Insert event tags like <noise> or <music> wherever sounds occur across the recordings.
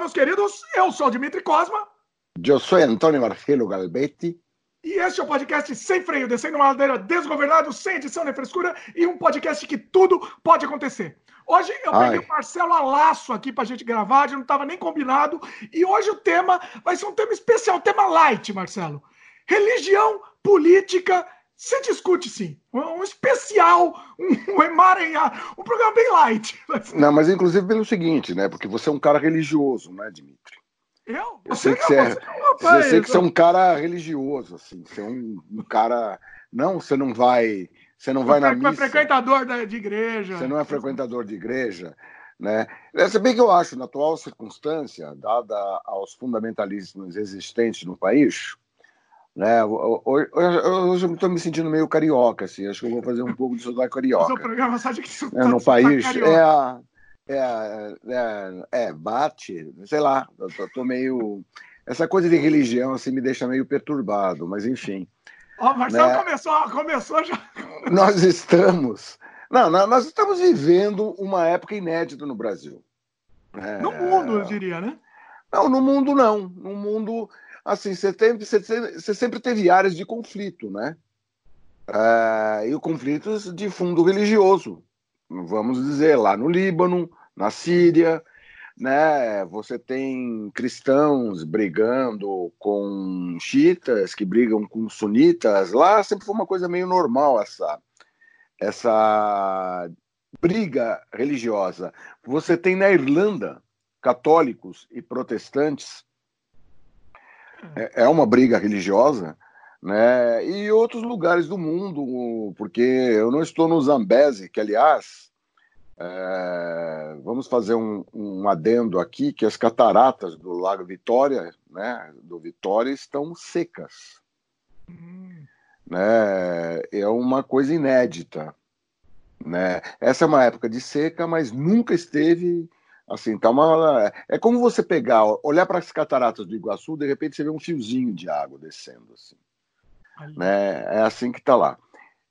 meus queridos. Eu sou o Dimitri Cosma. Eu sou Antônio Marcelo Galbetti. E este é o podcast Sem Freio, descendo uma ladeira desgovernado, sem edição nem frescura, e um podcast que tudo pode acontecer. Hoje eu peguei Ai. o Marcelo Alaço aqui pra gente gravar, não estava nem combinado, e hoje o tema vai ser um tema especial, tema light, Marcelo. Religião, política, se discute sim. Um, especial, um, um emaranhado, um programa bem light. Não, mas inclusive pelo seguinte, né? Porque você é um cara religioso, né, Dimitri? Eu? Eu sei que você, é, rapaz, eu sei que você é um cara religioso, assim. Você é um, um cara. Não, você não vai. Você não vai na missa. Você é frequentador de igreja. Você não é frequentador de igreja. Né? É, se bem que eu acho, na atual circunstância, dada aos fundamentalismos existentes no país, né? Hoje, hoje eu estou me sentindo meio carioca, assim. Acho que eu vou fazer um pouco de sotaque carioca. O programa sabe que é, no país é, é, é, é, bate, sei lá, eu tô, tô, meio. Essa coisa de religião assim me deixa meio perturbado, mas enfim. Ó, oh, Marcelo né? começou, começou já. Nós estamos. Não, nós estamos vivendo uma época inédita no Brasil. É... No mundo, eu diria, né? Não, no mundo não. No mundo, assim, você, você, você sempre teve áreas de conflito, né? É, e conflitos de fundo religioso, vamos dizer, lá no Líbano, na Síria, né? Você tem cristãos brigando com xiitas que brigam com sunitas. Lá sempre foi uma coisa meio normal essa essa briga religiosa. Você tem na Irlanda católicos e protestantes. É, é uma briga religiosa, né? E outros lugares do mundo, porque eu não estou no Zambese, que aliás é, vamos fazer um, um, adendo aqui que as cataratas do Lago Vitória, né, do Vitória, estão secas. Hum. Né, é uma coisa inédita. Né? Essa é uma época de seca, mas nunca esteve assim. Tá uma, é como você pegar, olhar para as cataratas do Iguaçu, de repente você vê um fiozinho de água descendo assim. Né? É assim que está lá.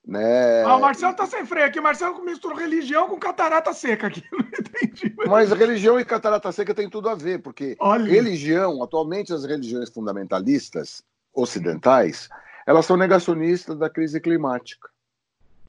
Né? Ah, o Marcelo tá sem freio aqui. O Marcelo misturou religião com catarata seca aqui. <laughs> Não entendi. Mas religião e catarata seca tem tudo a ver, porque Olha. religião, atualmente as religiões fundamentalistas ocidentais, elas são negacionistas da crise climática.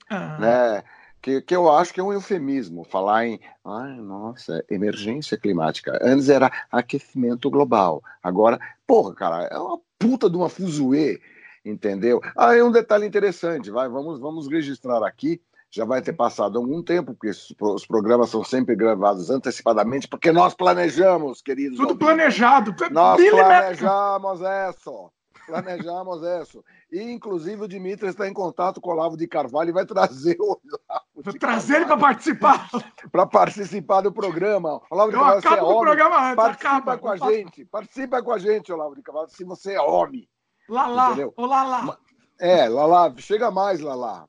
Ah. Né? Que, que eu acho que é um eufemismo falar em, ai, nossa, emergência climática. Antes era aquecimento global. Agora, porra, cara, é uma puta de uma fuzuê entendeu? Ah, é um detalhe interessante, vai, vamos, vamos registrar aqui. Já vai ter passado algum tempo, porque os programas são sempre gravados antecipadamente, porque nós planejamos, queridos. Tudo ouvintes. planejado. Nós planejamos isso. Planejamos isso. E, inclusive, o Dimitri está em contato com o Olavo de Carvalho e vai trazer o Olavo Trazer ele para participar. para participar do programa. Olavo de Eu Carvalho, você é homem. Programa participa acaba, com a gente. Participa com a gente, Olavo de Carvalho, se você é homem. Lalá, ô Lalá. É, Lalá, chega mais, Lalá.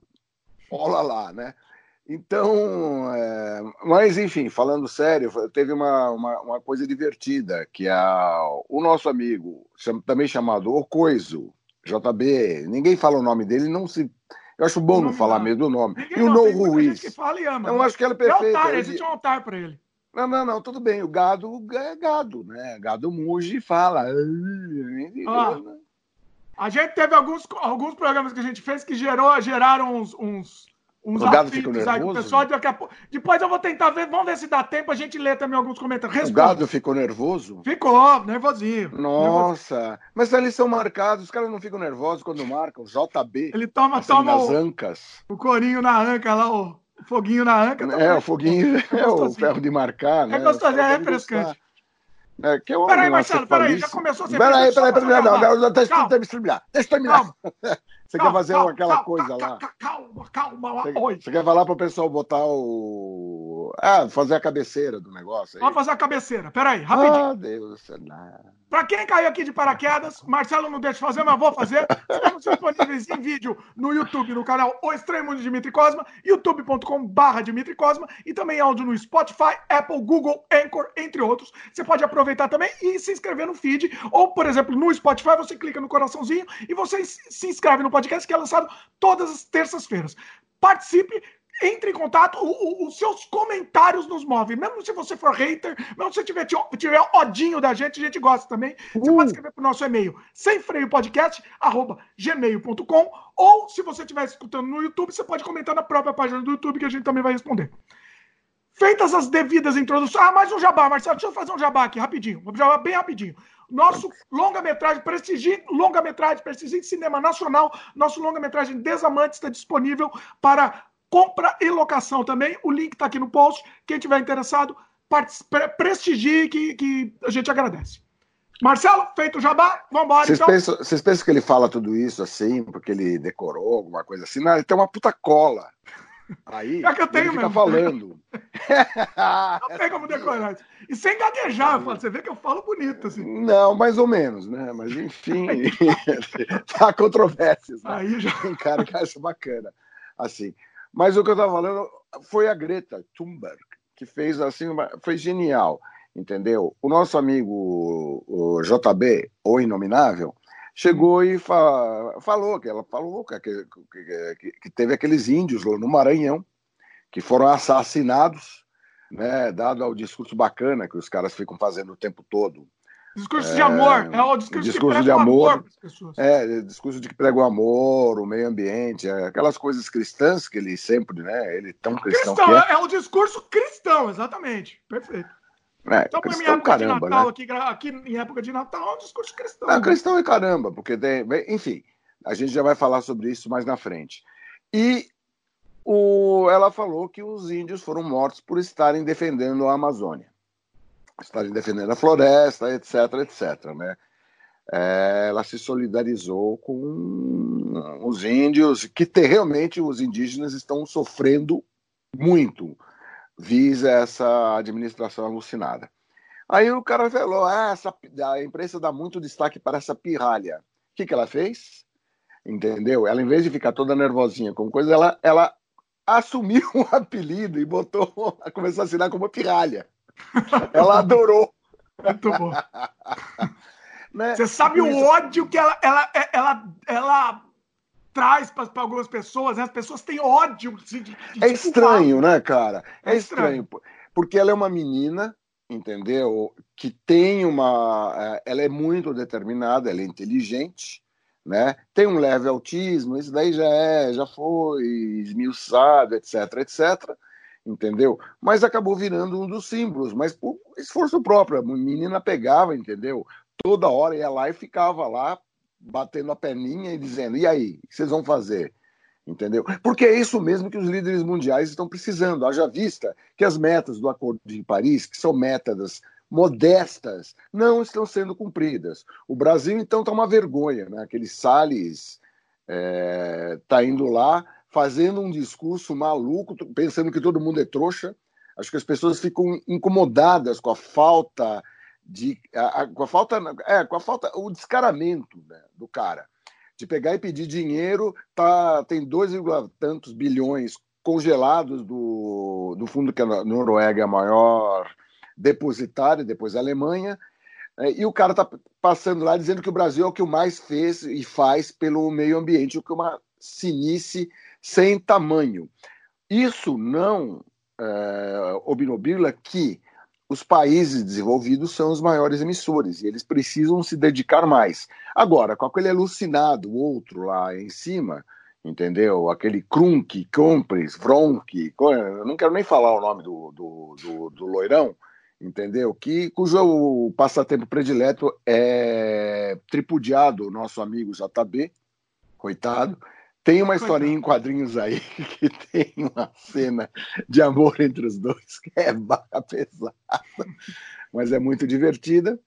Ó, Lalá, né? Então, é, mas enfim, falando sério, teve uma, uma, uma, coisa divertida, que é o nosso amigo, também chamado Ocoiso, JB, ninguém fala o nome dele, não se. Eu acho bom não falar mesmo o nome. Ninguém e o No Ruiz. Que fala e ama, eu né? acho que ela é perfeita. É altar, existe um altar para ele. Não, não, não, tudo bem. O gado é gado, né? Gado muge e fala. Ah, a gente teve alguns, alguns programas que a gente fez que gerou, geraram uns, uns, uns o gado ficou nervoso? Aí, pessoal, daqui a pouco... Depois eu vou tentar ver, vamos ver se dá tempo a gente ler também alguns comentários. Responda. O gado ficou nervoso? Ficou, nervosinho. Nossa, nervosinho. mas eles são marcados, os caras não ficam nervosos quando marcam. JB. Ele toma, assim, toma nas o, ancas. O corinho na anca lá, o foguinho na anca. É, o foguinho é, <laughs> é o ferro de marcar, né? É gostosinho, é refrescante. É, que eu peraí, Marcelo, peraí, já começou a ser. Peraí, peraí, peraí, não, não, não, deixa eu terminar. Deixa eu terminar. <laughs> Você quer fazer calma, aquela calma, coisa calma, lá? Calma, calma, você, Oi. Você quer falar para o pessoal botar o. Ah, fazer a cabeceira do negócio. Aí. Vamos fazer a cabeceira. Peraí, rapidinho. Ah, Deus. Não. Para quem caiu aqui de paraquedas, Marcelo não deixa fazer, mas vou fazer. Estamos disponíveis em vídeo no YouTube, no canal O Estranho Mundo de Dimitri Cosma, youtube.com.br Dimitri Cosma e também áudio no Spotify, Apple, Google, Anchor, entre outros. Você pode aproveitar também e se inscrever no feed. Ou, por exemplo, no Spotify, você clica no coraçãozinho e você se inscreve no podcast que é lançado todas as terças-feiras. Participe entre em contato, o, o, os seus comentários nos movem. Mesmo se você for hater, mesmo se você tiver, tiver odinho da gente, a gente gosta também. Você uh. pode escrever para o nosso e-mail, semfreiopodcast.gmail.com ou se você estiver escutando no YouTube, você pode comentar na própria página do YouTube que a gente também vai responder. Feitas as devidas introduções. Ah, mais um jabá, Marcelo. Deixa eu fazer um jabá aqui, rapidinho. Um jabá bem rapidinho. Nosso longa-metragem, prestigio, longa-metragem, prestigio cinema nacional. Nosso longa-metragem Desamante está disponível para compra e locação também. O link está aqui no post. Quem tiver interessado, prestigie que, que a gente agradece. Marcelo, feito o jabá, vamos embora. Vocês, então. pensam, vocês pensam que ele fala tudo isso assim, porque ele decorou alguma coisa assim? Não, ele tem uma puta cola. Aí <laughs> é que eu tenho ele fica mesmo. falando. <laughs> não tem como <laughs> decorar. E sem gaguejar, eu falo, você vê que eu falo bonito, assim. Não, mais ou menos, né? Mas enfim, tá controvérsias. Né? Aí já... Cara que acha bacana. Assim. Mas o que eu estava falando foi a Greta Thunberg, que fez assim, uma... foi genial, entendeu? O nosso amigo o JB, o Inominável, chegou e fa... falou que ela falou que, que, que, teve aqueles índios lá no Maranhão que foram assassinados, né, dado ao discurso bacana que os caras ficam fazendo o tempo todo. Discurso é, de amor, é o discurso, discurso de amor. amor é, discurso de que prega o amor, o meio ambiente, é, aquelas coisas cristãs que ele sempre, né? Ele tão cristão. cristão é. é o discurso cristão, exatamente. Perfeito. É, então, cristão, minha época caramba, de Natal, né? aqui, aqui em época de Natal, é um discurso cristão. É, cristão é caramba, porque tem. Enfim, a gente já vai falar sobre isso mais na frente. E o, ela falou que os índios foram mortos por estarem defendendo a Amazônia, estarem defendendo a floresta, etc, etc. Né? É, ela se solidarizou com os índios, que te, realmente os indígenas estão sofrendo muito, visa essa administração alucinada. Aí o cara falou: ah, essa, a imprensa dá muito destaque para essa pirralha. O que, que ela fez? Entendeu? Ela, em vez de ficar toda nervosinha com coisa, ela, ela assumiu <laughs> um apelido e botou, começou a assinar como pirralha. Ela adorou. Muito bom. <laughs> né? Você sabe o ódio que ela, ela, ela, ela traz para algumas pessoas, né? As pessoas têm ódio. De, de, é estranho, né, cara? É, é estranho. estranho. Porque ela é uma menina, entendeu? Que tem uma. É, ela é muito determinada, ela é inteligente, né? Tem um leve autismo, isso daí já é, já foi esmiuçado, etc, etc, entendeu? Mas acabou virando um dos símbolos, mas por esforço próprio, a menina pegava, entendeu? Toda hora ia lá e ficava lá batendo a perninha e dizendo: "E aí, o que vocês vão fazer?" Entendeu? Porque é isso mesmo que os líderes mundiais estão precisando. Haja vista que as metas do Acordo de Paris, que são metas modestas não estão sendo cumpridas. O Brasil, então, está uma vergonha. Né? Aquele Salles está é, tá indo lá fazendo um discurso maluco, pensando que todo mundo é trouxa. Acho que as pessoas ficam incomodadas com a falta de. A, a, com a falta. É, com a falta. o descaramento né, do cara. De pegar e pedir dinheiro, tá, tem dois tantos bilhões congelados do, do fundo que a Noruega é a maior depositária, depois a Alemanha, é, e o cara está passando lá dizendo que o Brasil é o que mais fez e faz pelo meio ambiente, o que é uma sinice sem tamanho. Isso não é, obnobila que os países desenvolvidos são os maiores emissores e eles precisam se dedicar mais. Agora, com aquele alucinado, outro lá em cima, entendeu? Aquele Krunk, Compres, Vronk, eu não quero nem falar o nome do, do, do, do loirão, entendeu? Que cujo passatempo predileto é tripudiado, o nosso amigo JB, coitado. Tem uma historinha em quadrinhos aí <laughs> que tem uma cena de amor entre os dois que é barra pesada, mas é muito divertida,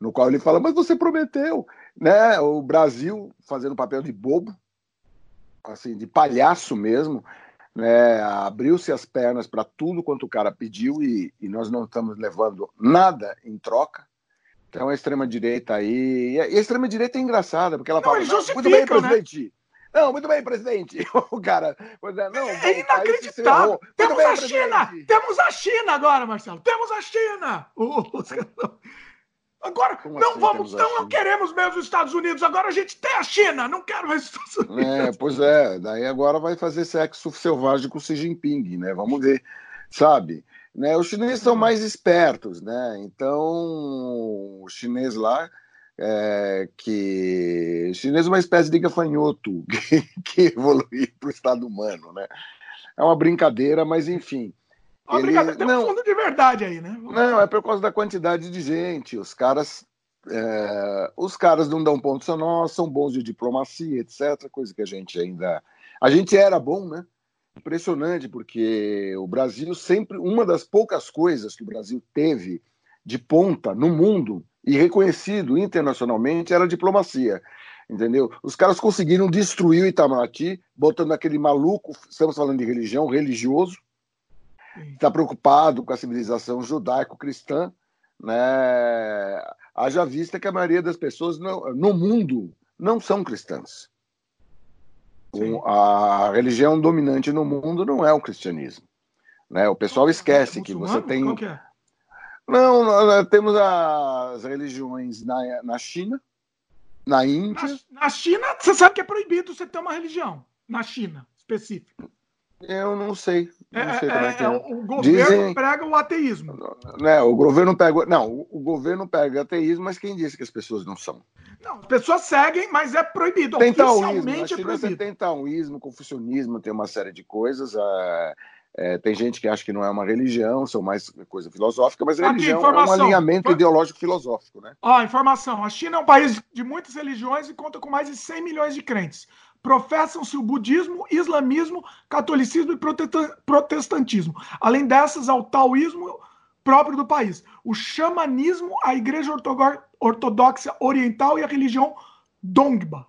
no qual ele fala: "Mas você prometeu", né? O Brasil fazendo papel de bobo, assim, de palhaço mesmo, né, abriu-se as pernas para tudo quanto o cara pediu e, e, nós não estamos levando nada em troca. Então a extrema-direita aí. E a extrema-direita é engraçada, porque ela não, fala. muito bem, né? presidente. Né? Não, muito bem, presidente. <laughs> O cara. É, não, é inacreditável. Temos bem, a China! Presidente. Temos a China agora, Marcelo! Temos a China! Agora, Como não assim vamos, não, não queremos mesmo os Estados Unidos, agora a gente tem a China, não quero mais os Estados Unidos. É, pois é, daí agora vai fazer sexo selvagem com o Xi Jinping, né? Vamos ver, sabe? Né, os chineses são mais espertos, né? Então, o chinês lá, é, que. Chinês é uma espécie de gafanhoto <laughs> que, que evoluiu para o estado humano, né? É uma brincadeira, mas enfim. Uma ele... brincadeira, tem não, um fundo de verdade aí, né? Não, é por causa da quantidade de gente. Os caras. É, os caras não dão ponto nós, são bons de diplomacia, etc. Coisa que a gente ainda. A gente era bom, né? impressionante, porque o Brasil sempre, uma das poucas coisas que o Brasil teve de ponta no mundo e reconhecido internacionalmente era a diplomacia. Entendeu? Os caras conseguiram destruir o Itamaraty, botando aquele maluco, estamos falando de religião, religioso, está preocupado com a civilização judaico-cristã, né? Haja vista que a maioria das pessoas no, no mundo não são cristãs a religião dominante no mundo não é o cristianismo. Né? O pessoal esquece é que você tem. Qual que é? Não, nós temos as religiões na, na China, na Índia. Na, na China, você sabe que é proibido você ter uma religião. Na China, específica. Eu não sei. Não é, sei é, é, é, o governo Dizem... prega o ateísmo. Né, o governo pega. Não, o governo pega ateísmo, mas quem disse que as pessoas não são? Não, as pessoas seguem, mas é proibido. Tem Oficialmente é proibido. Você tem taoísmo, confucionismo, tem uma série de coisas. É, é, tem gente que acha que não é uma religião, são mais coisa filosófica, mas a religião é um alinhamento ideológico filosófico, né? Ó, informação. A China é um país de muitas religiões e conta com mais de 100 milhões de crentes professam-se o budismo, islamismo, catolicismo e protestantismo. Além dessas, ao taoísmo próprio do país, o xamanismo, a igreja ortodoxa oriental e a religião Dongba.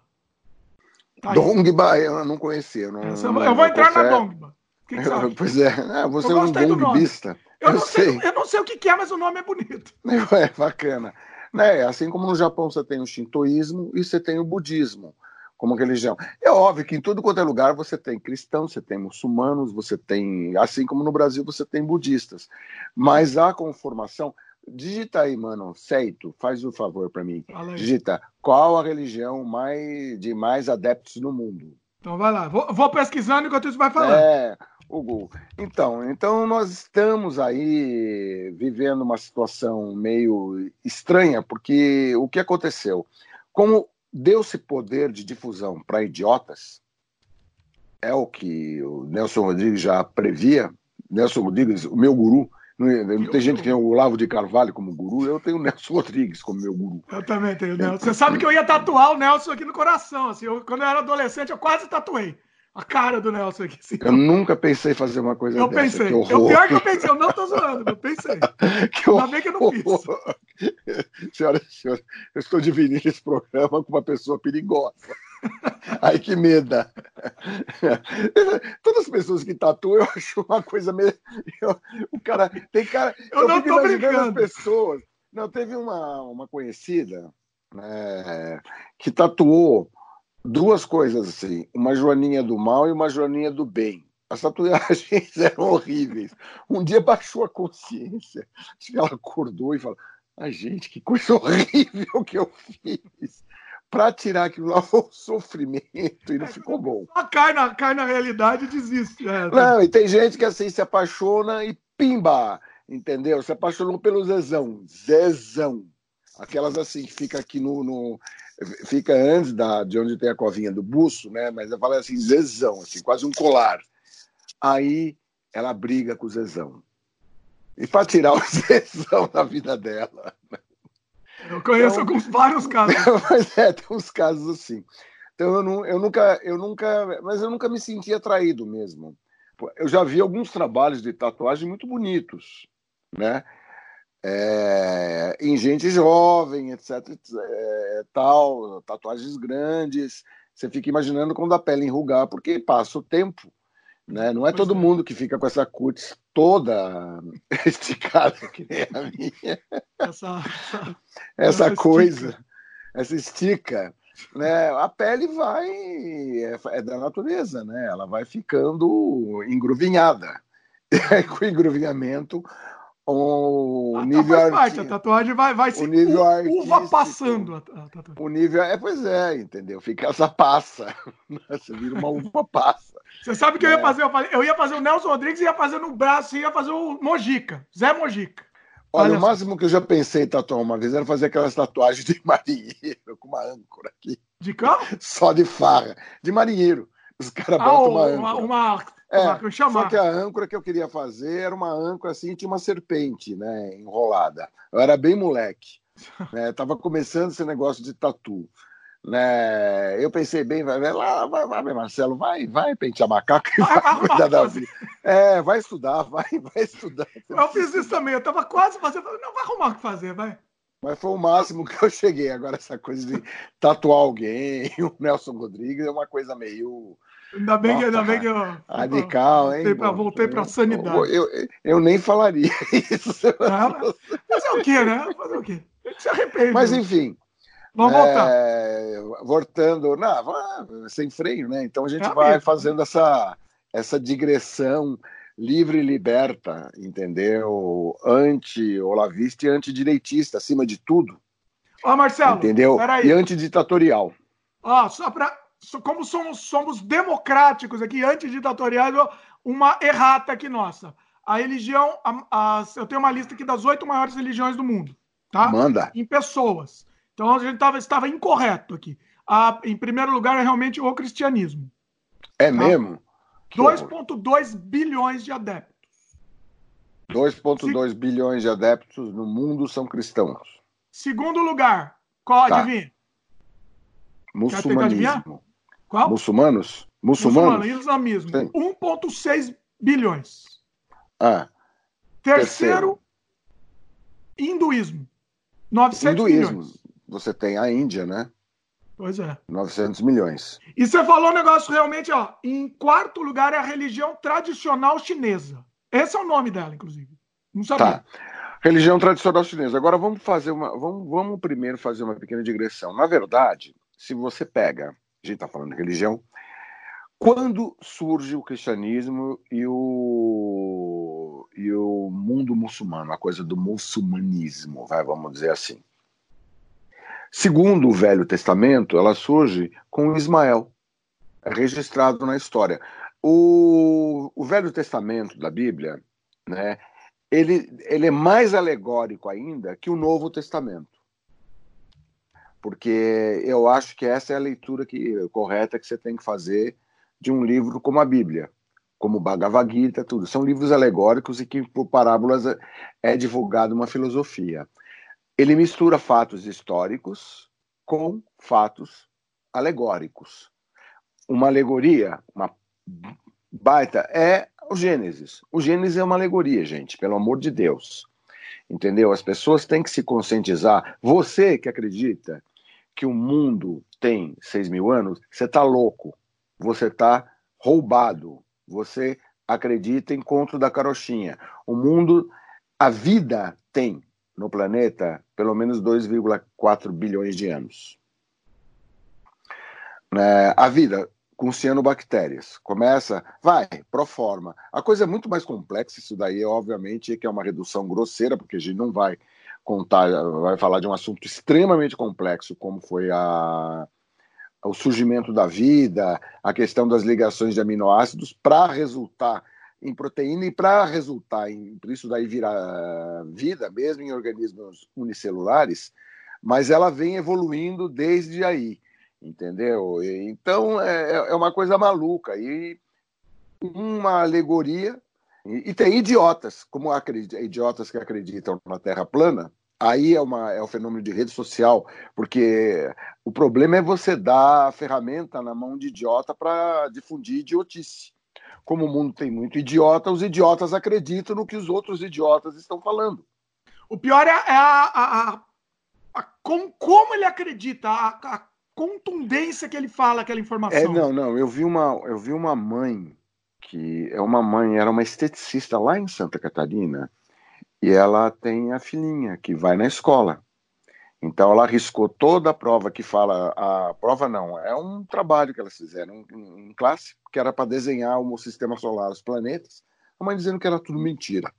Tá Dongba eu não conhecia. Não, eu vou entrar na Dongba. Que que eu, pois é, ah, você é um dongbista. Eu, eu, não sei. sei. eu não sei o que é, mas o nome é bonito. <laughs> É bacana. Né? Assim como no Japão você tem o shintoísmo e você tem o budismo como religião. É óbvio que em tudo quanto é lugar você tem cristãos, você tem muçulmanos, você tem, assim como no Brasil você tem budistas. Mas a conformação, digita aí, mano, Seito, faz o um favor para mim. Digita qual a religião mais de mais adeptos no mundo. Então vai lá, vou, vou pesquisando enquanto isso vai falando. É, Hugo. Então, então nós estamos aí vivendo uma situação meio estranha, porque o que aconteceu? Como Deu-se poder de difusão para idiotas, é o que o Nelson Rodrigues já previa. Nelson Rodrigues, o meu guru, não, tem gente que tem o Olavo de Carvalho como guru, eu tenho o Nelson Rodrigues como meu guru. Eu também tenho o Nelson. Você sabe que eu ia tatuar o Nelson aqui no coração. Assim, eu, quando eu era adolescente, eu quase tatuei a cara do Nelson aqui. Assim. Eu nunca pensei em fazer uma coisa eu dessa. Pensei. Eu pensei. O pior que eu pensei, eu não tô zoando, eu pensei. <laughs> que Ainda bem que eu não fiz. Senhoras e senhores, eu estou dividindo esse programa com uma pessoa perigosa. Ai, que meda. <laughs> Todas as pessoas que tatuam, eu acho uma coisa meio. Eu, o cara. Tem cara. Eu, eu não tô brincando. as pessoas. Não, teve uma, uma conhecida né, que tatuou duas coisas assim, uma joaninha do mal e uma joaninha do bem. As tatuagens <laughs> eram horríveis. Um dia baixou a consciência, ela acordou e falou: Ai, gente, que coisa <laughs> horrível que eu fiz. Para tirar aquilo lá o sofrimento e não ficou bom. Só cai na, cai na realidade e desiste. É, tá. Não, e tem gente que assim se apaixona e pimba, entendeu? Se apaixonou pelo Zezão. Zezão. Aquelas assim que fica aqui no, no fica antes da, de onde tem a covinha do buço, né? Mas eu falo assim, zezão, assim, quase um colar. Aí ela briga com o zezão. E para tirar o <laughs> zezão da vida dela. Eu conheço então, vários <laughs> casos. Mas é, tem uns casos assim. Então eu, não, eu nunca, eu nunca, mas eu nunca me senti atraído mesmo. Eu já vi alguns trabalhos de tatuagem muito bonitos, né? É, em gente jovem, etc. É, tal, tatuagens grandes. Você fica imaginando quando a pele enrugar, porque passa o tempo. Né? Não é todo é. mundo que fica com essa cutis toda <laughs> esticada que nem a minha. Essa, <laughs> <laughs> essa, essa coisa, estica. essa estica. Né? A pele vai, é, é, da natureza, né? ela vai ficando engruvinhada. E aí, com o engruvinhamento, o Ah, tá, nível faz parte, a tatuagem vai, vai se o nível u- uva passando. A, tatuagem. o nível é, pois é, entendeu? Fica essa passa. <laughs> Você vira uma uva passa. Você sabe o que eu ia É. fazer? Eu, falei- eu ia fazer o Nelson Rodrigues e ia fazer no braço, ia fazer o Mojica, Zé Mojica. Olha, Olha o máximo que eu já pensei em tatuar uma vez era fazer aquelas tatuagens de <laughs> marinheiro com uma âncora aqui, De cão? só de farra, de marinheiro. Os caras Ah, botam uma uma, âncora. uma, É, uma- Só que a âncora que eu queria fazer era uma âncora assim, tinha uma serpente, né, enrolada. Eu era bem moleque, <laughs> né, tava começando esse negócio de tatu, né. Eu pensei bem, vai, vai lá, vai, vai, Marcelo, vai, vai pentear macaco e Vai vai cuidar da vida. É, vai estudar, vai, <laughs> vai estudar. Eu fiz isso também, eu tava quase fazendo. falei, Não, vai arrumar o que fazer, vai. Mas foi o máximo que eu cheguei. Agora, essa coisa de tatuar alguém, <laughs> o Nelson Rodrigues, é uma coisa meio Ainda bem que, ainda bem que eu. radical, hein? Voltei pra, voltei pra eu- sanidade. Eu, eu, eu nem falaria <laughs> isso. Ah, mas Fazer o quê, né? Fazer o quê? A gente se arrepende. Mas né? enfim, Vamos voltar. é, voltando, não, sem freio, né? Então a gente É vai mesmo. fazendo essa, essa digressão livre e liberta, entendeu? Anti-olavista e antidireitista, acima de tudo, Ó, Marcelo, entendeu? peraí. E antiditatorial. Ó, só pra. Como somos, somos democráticos aqui, antiditatoriais, uma errata aqui nossa. A religião. a- a- eu tenho uma lista aqui das oito maiores religiões do mundo, tá? Manda. Em pessoas. Então a gente tava, estava incorreto aqui. Em primeiro lugar é realmente o cristianismo. É mesmo? Que horror. 2,2 bilhões de adeptos. 2,2 bilhões de adeptos no mundo são cristãos. Segundo lugar, qual Tá. adivinha? Muçulmanismo. Qual? Muçulmanos? Muçulmano, Muçulmanos? islamismo. Sim. 1,6 bilhões. Ah, Terceiro, hinduísmo. 900 hinduísmo. milhões. Você tem a Índia, né? Pois é. 900 milhões. E você falou um negócio realmente, ó. Em quarto lugar é a religião tradicional chinesa. Esse é o nome dela, inclusive. Não sabia. Tá. Religião tradicional chinesa. Agora vamos fazer uma. Vamos, vamos primeiro fazer uma pequena digressão. Na verdade, se você pega, gente está falando de religião, quando surge o cristianismo e o, e o mundo muçulmano, a coisa do muçulmanismo, vai, vamos dizer assim. Segundo o Velho Testamento, ela surge com Ismael, registrado na história. O, o Velho Testamento da Bíblia, né, ele, ele é mais alegórico ainda que o Novo Testamento. Porque eu acho que essa é a leitura que, correta que você tem que fazer de um livro como a Bíblia, como Bhagavad Gita, tudo. São livros alegóricos e que, por parábolas, é, é divulgada uma filosofia. Ele mistura fatos históricos com fatos alegóricos. Uma alegoria, uma baita, é o Gênesis. O Gênesis é uma alegoria, gente, pelo amor de Deus. Entendeu? As pessoas têm que se conscientizar. Você que acredita que o mundo tem 6 mil anos, você está louco. Você está roubado. Você acredita em conto da carochinha. O mundo, a vida tem no planeta pelo menos 2,4 bilhões de anos. É, a vida com cianobactérias. Começa, vai, proforma. A coisa é muito mais complexa, isso daí, obviamente, que é uma redução grosseira, porque a gente não vai contar, vai falar de um assunto extremamente complexo, como foi a, o surgimento da vida, a questão das ligações de aminoácidos, para resultar em proteína e para resultar em isso daí virar vida mesmo em organismos unicelulares, mas ela vem evoluindo desde aí entendeu? Então é, é uma coisa maluca e uma alegoria e, e tem idiotas, como acredita, idiotas que acreditam na Terra plana. Aí é, uma, é o fenômeno de rede social, porque o problema é você dar a ferramenta na mão de idiota para difundir idiotice. Como o mundo tem muito idiota, os idiotas acreditam no que os outros idiotas estão falando. O pior é, é a, a, a, a com, como ele acredita, a, contundência que ele fala aquela informação. É, não, não. Eu vi uma, eu vi uma mãe que é uma mãe, era uma esteticista lá em Santa Catarina e ela tem a filhinha que vai na escola. Então ela arriscou toda a prova que fala, a prova não, é um trabalho que elas fizeram em, em classe, que era para desenhar o sistema solar, os planetas. A mãe dizendo que era tudo mentira.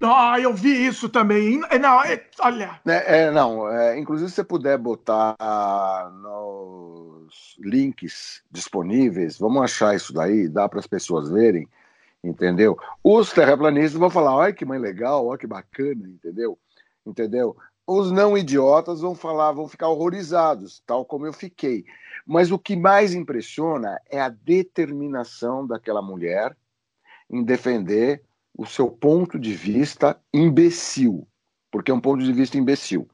Ah, eu vi isso também. Não, é, olha. É, é não, é, inclusive se você puder botar nos links disponíveis, vamos achar isso daí, dá para as pessoas verem, entendeu? Os terraplanistas vão falar, olha que mãe legal, olha que bacana, entendeu? Entendeu? Os não idiotas vão falar, vão ficar horrorizados, tal como eu fiquei. Mas o que mais impressiona é a determinação daquela mulher em defender o seu ponto de vista imbecil, porque é um ponto de vista imbecil.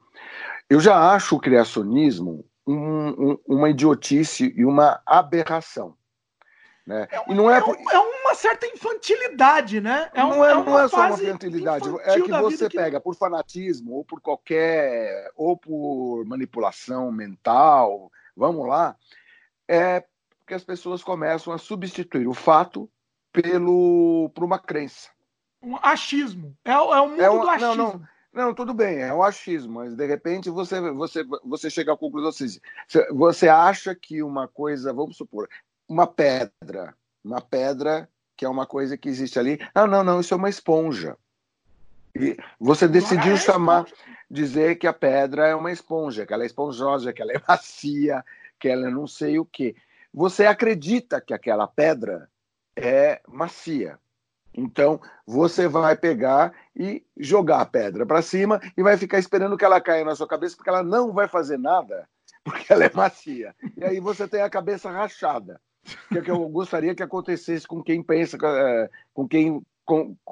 Eu já acho o criacionismo um, um, uma idiotice e uma aberração. Né? É, e não é, é, um, é, uma certa infantilidade, né? É não, é, é não é só uma infantilidade, é que você que... pega por fanatismo ou por qualquer ou por manipulação mental, vamos lá, é que as pessoas começam a substituir o fato pelo por uma crença um achismo. É, é o mundo é um, do achismo. Não, não, não, tudo bem, é o achismo, mas de repente você, você, você chega à conclusão assim, você acha que uma coisa, vamos supor, uma pedra, uma pedra que é uma coisa que existe ali, ah, não, não, isso é uma esponja. E você decidiu é chamar, dizer que a pedra é uma esponja, que ela é esponjosa, que ela é <laughs> macia, que ela é não sei o quê. Você acredita que aquela pedra é macia. Então, você vai pegar e jogar a pedra para cima e vai ficar esperando que ela caia na sua cabeça, porque ela não vai fazer nada, <laughs> porque ela é macia. E aí você tem a cabeça rachada. Que é o que eu gostaria que acontecesse com quem pensa, é, com quem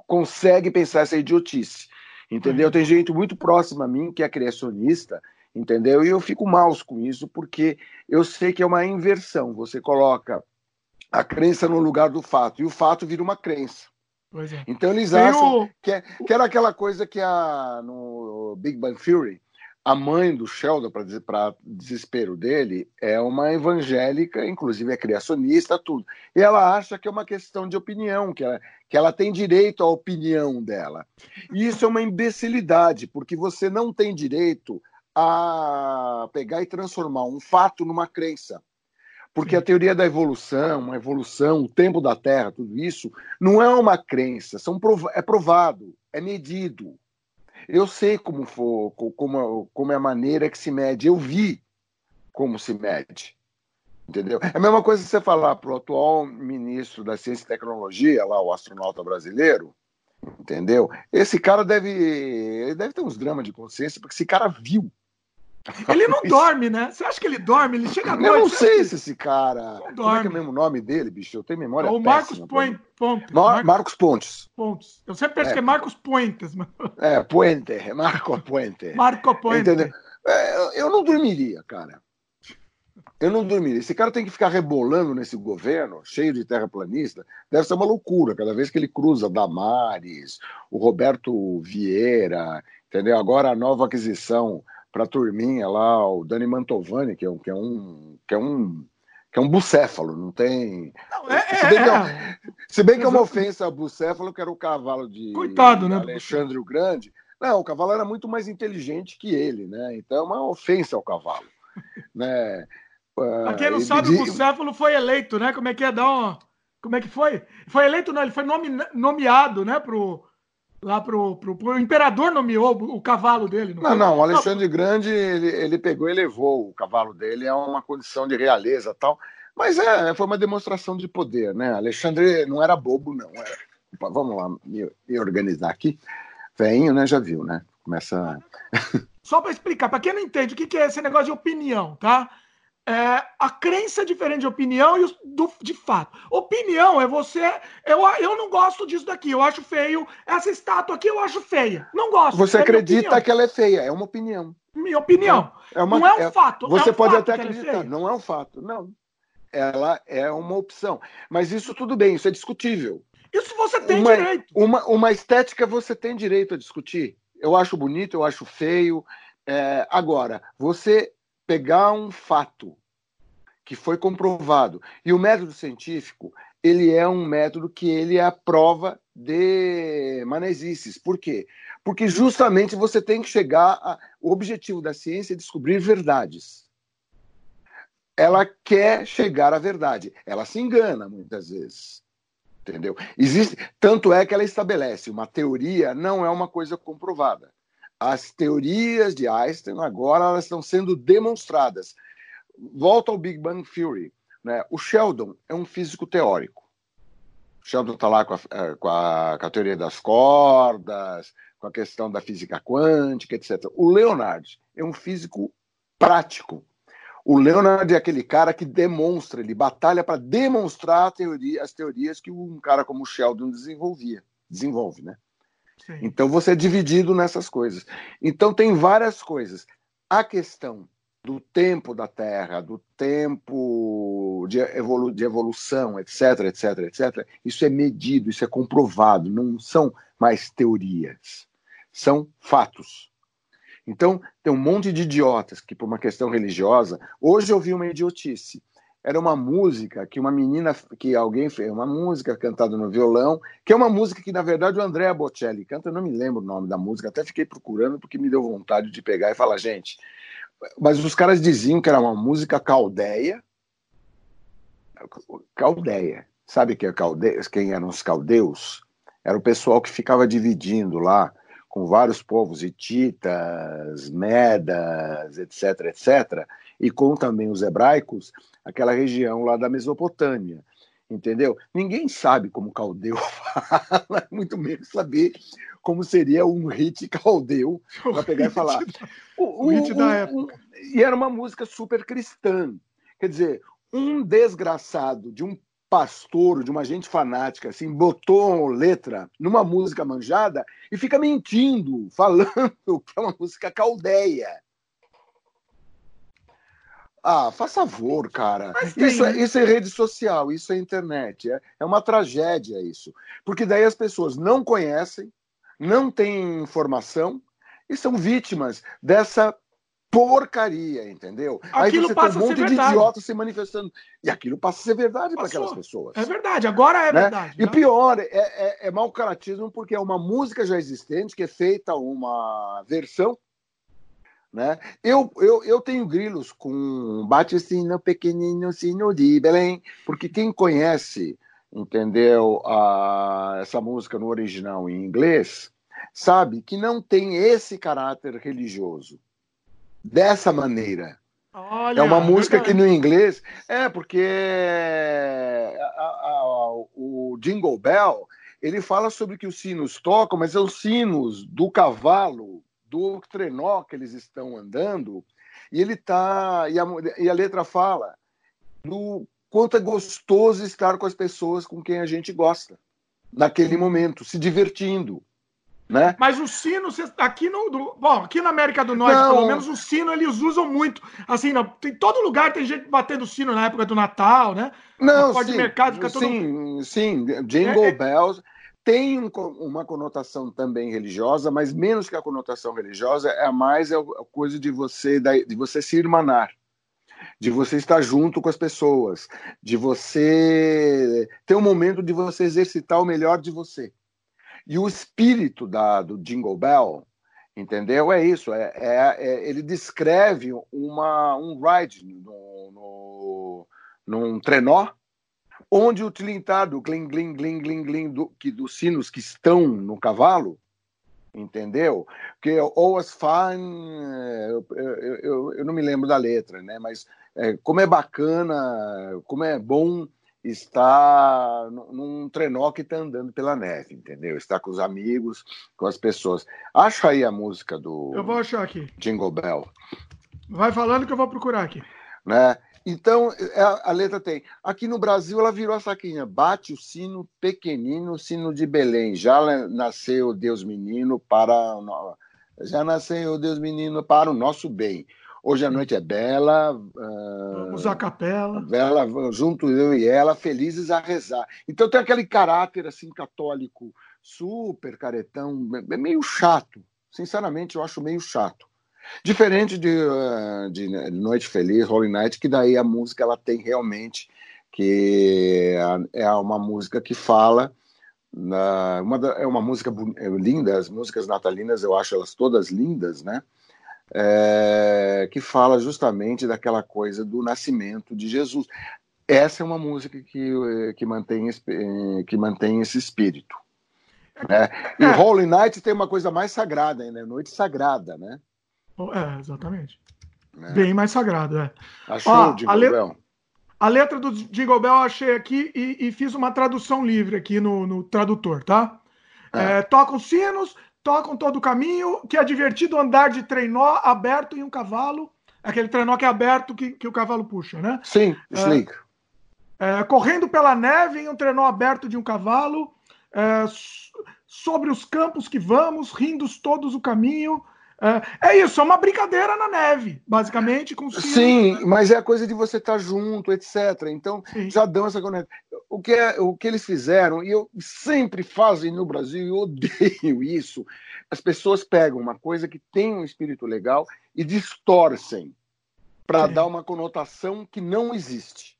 consegue pensar essa idiotice. Entendeu? Tem gente muito próxima a mim que é criacionista, entendeu? E eu fico mal com isso, porque eu sei que é uma inversão. Você coloca a crença no lugar do fato, e o fato vira uma crença. É. Então eles acham o... que, é, que, era aquela coisa que a, no Big Bang Theory, a mãe do Sheldon, para desespero dele, é uma evangélica, inclusive é criacionista, tudo. E ela acha que é uma questão de opinião, que ela, que ela tem direito à opinião dela. E isso é uma imbecilidade, porque você não tem direito a pegar e transformar um fato numa crença. Porque a teoria da evolução, a evolução, o tempo da Terra, tudo isso, não é uma crença, são prov é provado, é medido. Eu sei como, for, como, como é a maneira que se mede, eu vi como se mede. Entendeu? É a mesma coisa que você falar para o atual ministro da Ciência e Tecnologia, lá, o astronauta brasileiro, entendeu? Esse cara deve, ele deve ter uns dramas de consciência, porque esse cara viu ele não <laughs> dorme, né? Você acha que ele dorme? Ele chega à noite. Eu não sei se esse cara. Não Como é que é o mesmo nome dele, bicho? Eu tenho memória. O Marcos Pontes. Mar Marcos Pontes. Pontes. Eu sempre penso é. que é Marcos Puentes. Mas... É, Puente. É Marco Puente. Marco Puente. Entendeu? É, eu não dormiria, cara. Eu não dormiria. Esse cara tem que ficar rebolando nesse governo, cheio de terraplanista. Deve ser uma loucura. Cada vez que ele cruza Damares, o Roberto Vieira, entendeu? Agora a nova aquisição para a turminha lá, o Dani Mantovani, que é um, que é um, que é um, que é um bucéfalo, não tem. Não, é, se, bem é, é, se bem que é uma ofensa ao bucéfalo, que era o cavalo de Coitado, né, Alexandre o Grande. Não, o cavalo era muito mais inteligente que ele, né? Então é uma ofensa ao cavalo. <laughs> né? Pra quem não ele sabe, o bucéfalo foi eleito, né? Como é que é? Dá uma... Como é que foi? Foi eleito, não, ele foi nome... nomeado, né, pro lá pro, pro, pro, o imperador nomeou o cavalo dele. Não, não, não, o Alexandre. Grande ele, ele pegou e levou o cavalo dele, é uma condição de realeza tal. Mas é, foi uma demonstração de poder, né? Alexandre não era bobo, não. Era... Vamos lá, me, me organizar aqui. Veinho, né? Já viu, né? Começa. Só para explicar, para quem não entende, o que, que é esse negócio de opinião, tá? É, a crença é diferente de opinião e do, de fato. Opinião é você. Eu, eu não gosto disso daqui, eu acho feio. Essa estátua aqui eu acho feia. Não gosto. Você é acredita que ela é feia, é uma opinião. Minha opinião. É uma, não é um é, fato. Você é um pode fato até é acreditar, não é um fato. Não. Ela é uma opção. Mas isso tudo bem, isso é discutível. Isso você tem uma, direito. Uma, uma estética você tem direito a discutir. Eu acho bonito, eu acho feio. É, agora, você pegar um fato que foi comprovado e o método científico ele é um método que ele é a prova de manezices. Por quê? Porque justamente você tem que chegar a... o objetivo da ciência é descobrir verdades. Ela quer chegar à verdade. Ela se engana muitas vezes. Entendeu? Existe, tanto é que ela estabelece uma teoria, não é uma coisa comprovada. As teorias de Einstein agora elas estão sendo demonstradas. Volta ao Big Bang Theory. Né? O Sheldon é um físico teórico. O Sheldon está lá com a, eh, com, a, com a teoria das cordas, com a questão da física quântica, etc. O Leonard é um físico prático. O Leonard é aquele cara que demonstra, ele batalha para demonstrar teoria, as teorias que um cara como o Sheldon desenvolvia, desenvolve, né? Então você é dividido nessas coisas. Então tem várias coisas. A questão do tempo da Terra, do tempo de, evolu de evolução, etc, etc, etc, isso é medido, isso é comprovado, não são mais teorias, são fatos. Então, tem um monte de idiotas que, por uma questão religiosa, hoje eu vi uma idiotice. Era uma música que uma menina, que alguém fez, uma música cantada no violão, que é uma música que, na verdade, o Andrea Bocelli canta, eu não me lembro o nome da música, até fiquei procurando porque me deu vontade de pegar e falar, gente, mas os caras diziam que era uma música caldeia. Caldeia. Sabe que é caldeia, quem eram os caldeus? Era o pessoal que ficava dividindo lá com vários povos, hititas, medas, etc, etc, e com também os hebraicos, aquela região lá da Mesopotâmia, entendeu? Ninguém sabe como caldeu <laughs> fala, muito menos saber como seria um hit caldeu para pegar e falar. O, o, o hit da época. e era uma música super cristã. Quer dizer, um desgraçado de um pastor, de uma gente fanática, assim, botou letra numa música manjada e fica mentindo, <laughs> falando que é uma música caldeia. Ah, faz favor, cara. Isso, é, isso é rede social, isso é internet. É, é uma tragédia isso. Porque daí as pessoas não conhecem, não têm informação e são vítimas dessa porcaria, entendeu? Aquilo Aí você tem um monte de idiotas se manifestando. E aquilo passa a ser verdade para aquelas pessoas. É verdade, agora é né? verdade. E né? pior, é, é, é mau caratismo porque é uma música já existente, que é feita uma versão. Né? Eu, eu, eu tenho grilos com Bate Sino Pequenino Sino de Belém, porque quem conhece, entendeu, a, essa música no original em inglês, sabe que não tem esse caráter religioso dessa maneira. Olha, é uma música que no inglês. É, porque a, a, o Jingle Bell ele fala sobre que os sinos tocam, mas são os sinos do cavalo, do trenó que eles estão andando, e ele tá. E a, e a letra fala do quanto é gostoso estar com as pessoas com quem a gente gosta, naquele momento, se divertindo. Né? Mas o sino, aqui no. Do, bom, aqui na América do Norte, não. pelo menos, o sino eles usam muito. Assim, não, tem todo lugar tem gente batendo sino na época do Natal, né? Não, sim, mercado fica todo... sim, sim. Jingle é, é... Bells tem um, uma conotação também religiosa, mas menos que a conotação religiosa, é mais a coisa de você de você se irmanar, de você estar junto com as pessoas, de você ter um momento de você exercitar o melhor de você. E o espírito da, do Jingle Bell, entendeu? É isso. É, é, é ele descreve uma, um ride no, no, num trenó, onde o tilintar do gling, gling, gling, gling, gling, do, que, dos sinos que estão no cavalo, entendeu? Que ou as fine, eu, eu, eu, eu, não me lembro da letra, né? Mas é, como é bacana, como é bom está num trenó que está andando pela neve, entendeu? Está com os amigos, com as pessoas. Acha aí a música do. Eu vou achar aqui. Jingle Bell. Vai falando que eu vou procurar aqui. Né? Então, é, a, a letra tem. Aqui no Brasil, ela virou a saquinha. Bate o sino pequenino, o sino de Belém. Já nasceu Deus menino para. Já nasceu Deus menino para o nosso bem. Hoje a noite é bela. Vamos à capela. Bela, junto eu e ela, felizes a rezar. Então tem aquele caráter assim católico super caretão, meio chato. Sinceramente, eu acho meio chato. Diferente de, de Noite Feliz, Holy Night, que daí a música ela tem realmente que é uma música que fala uma, é uma música linda, as músicas natalinas eu acho elas todas lindas, né? é, que fala justamente daquela coisa do nascimento de Jesus. essa é uma música que, que, mantém, que mantém esse espírito. Né? E é. Holy Night tem uma coisa mais sagrada ainda, noite sagrada, né? É, exatamente. É. Bem mais sagrada, é. Achou Ó, a, le... a letra do Jingle Bell eu achei aqui e, e, fiz uma tradução livre aqui no, no tradutor, tá? É. É, tocam sinos, tocam todo o caminho, que é divertido andar de trenó aberto em um cavalo. Aquele trenó que é aberto que, que o cavalo puxa, né? Sim, slick. É, correndo pela neve em um trenó aberto de um cavalo é, sobre os campos que vamos, rindo todos o caminho. É, é, isso, é uma brincadeira na neve, basicamente. Com Sim, mas é a coisa de você estar junto, etc. Então, Sim. já dão essa conexão. O que, é, o que eles fizeram, e eu sempre fazem no Brasil, e odeio <laughs> isso, as pessoas pegam uma coisa que tem um espírito legal e distorcem para dar uma conotação que não existe.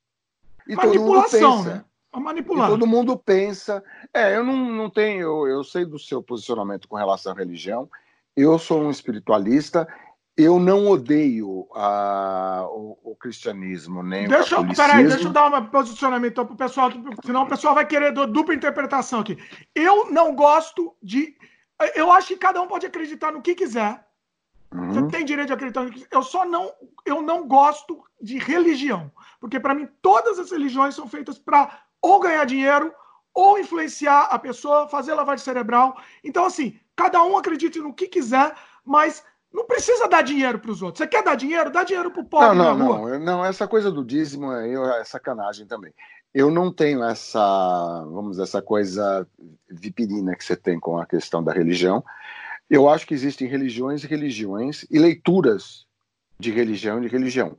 E Manipulação, todo mundo pensa, né? A manipular. todo mundo pensa. É, eu não, não tenho. Eu, eu sei do seu posicionamento com relação à religião. Eu sou um espiritualista. Eu não odeio a, o, o cristianismo, nem deixa, o Peraí, deixa eu dar um posicionamento para o pessoal, senão o pessoal vai querer dupla interpretação aqui. Eu não gosto de. Eu acho que cada um pode acreditar no que quiser. Uhum. Você tem direito de acreditar no que quiser. Eu só não, eu não gosto de religião. Porque para mim todas as religiões são feitas para ou ganhar dinheiro, ou influenciar a pessoa, fazer lavagem cerebral. Então, assim, cada um acredite no que quiser, mas não precisa dar dinheiro para os outros. Você quer dar dinheiro? Dá dinheiro para o pobre. Não, não, não, não. Essa coisa do dízimo é, é sacanagem também. Eu não tenho essa, vamos dizer, essa coisa vipirina que você tem com a questão da religião. Eu acho que existem religiões e religiões e leituras de religião e de religião.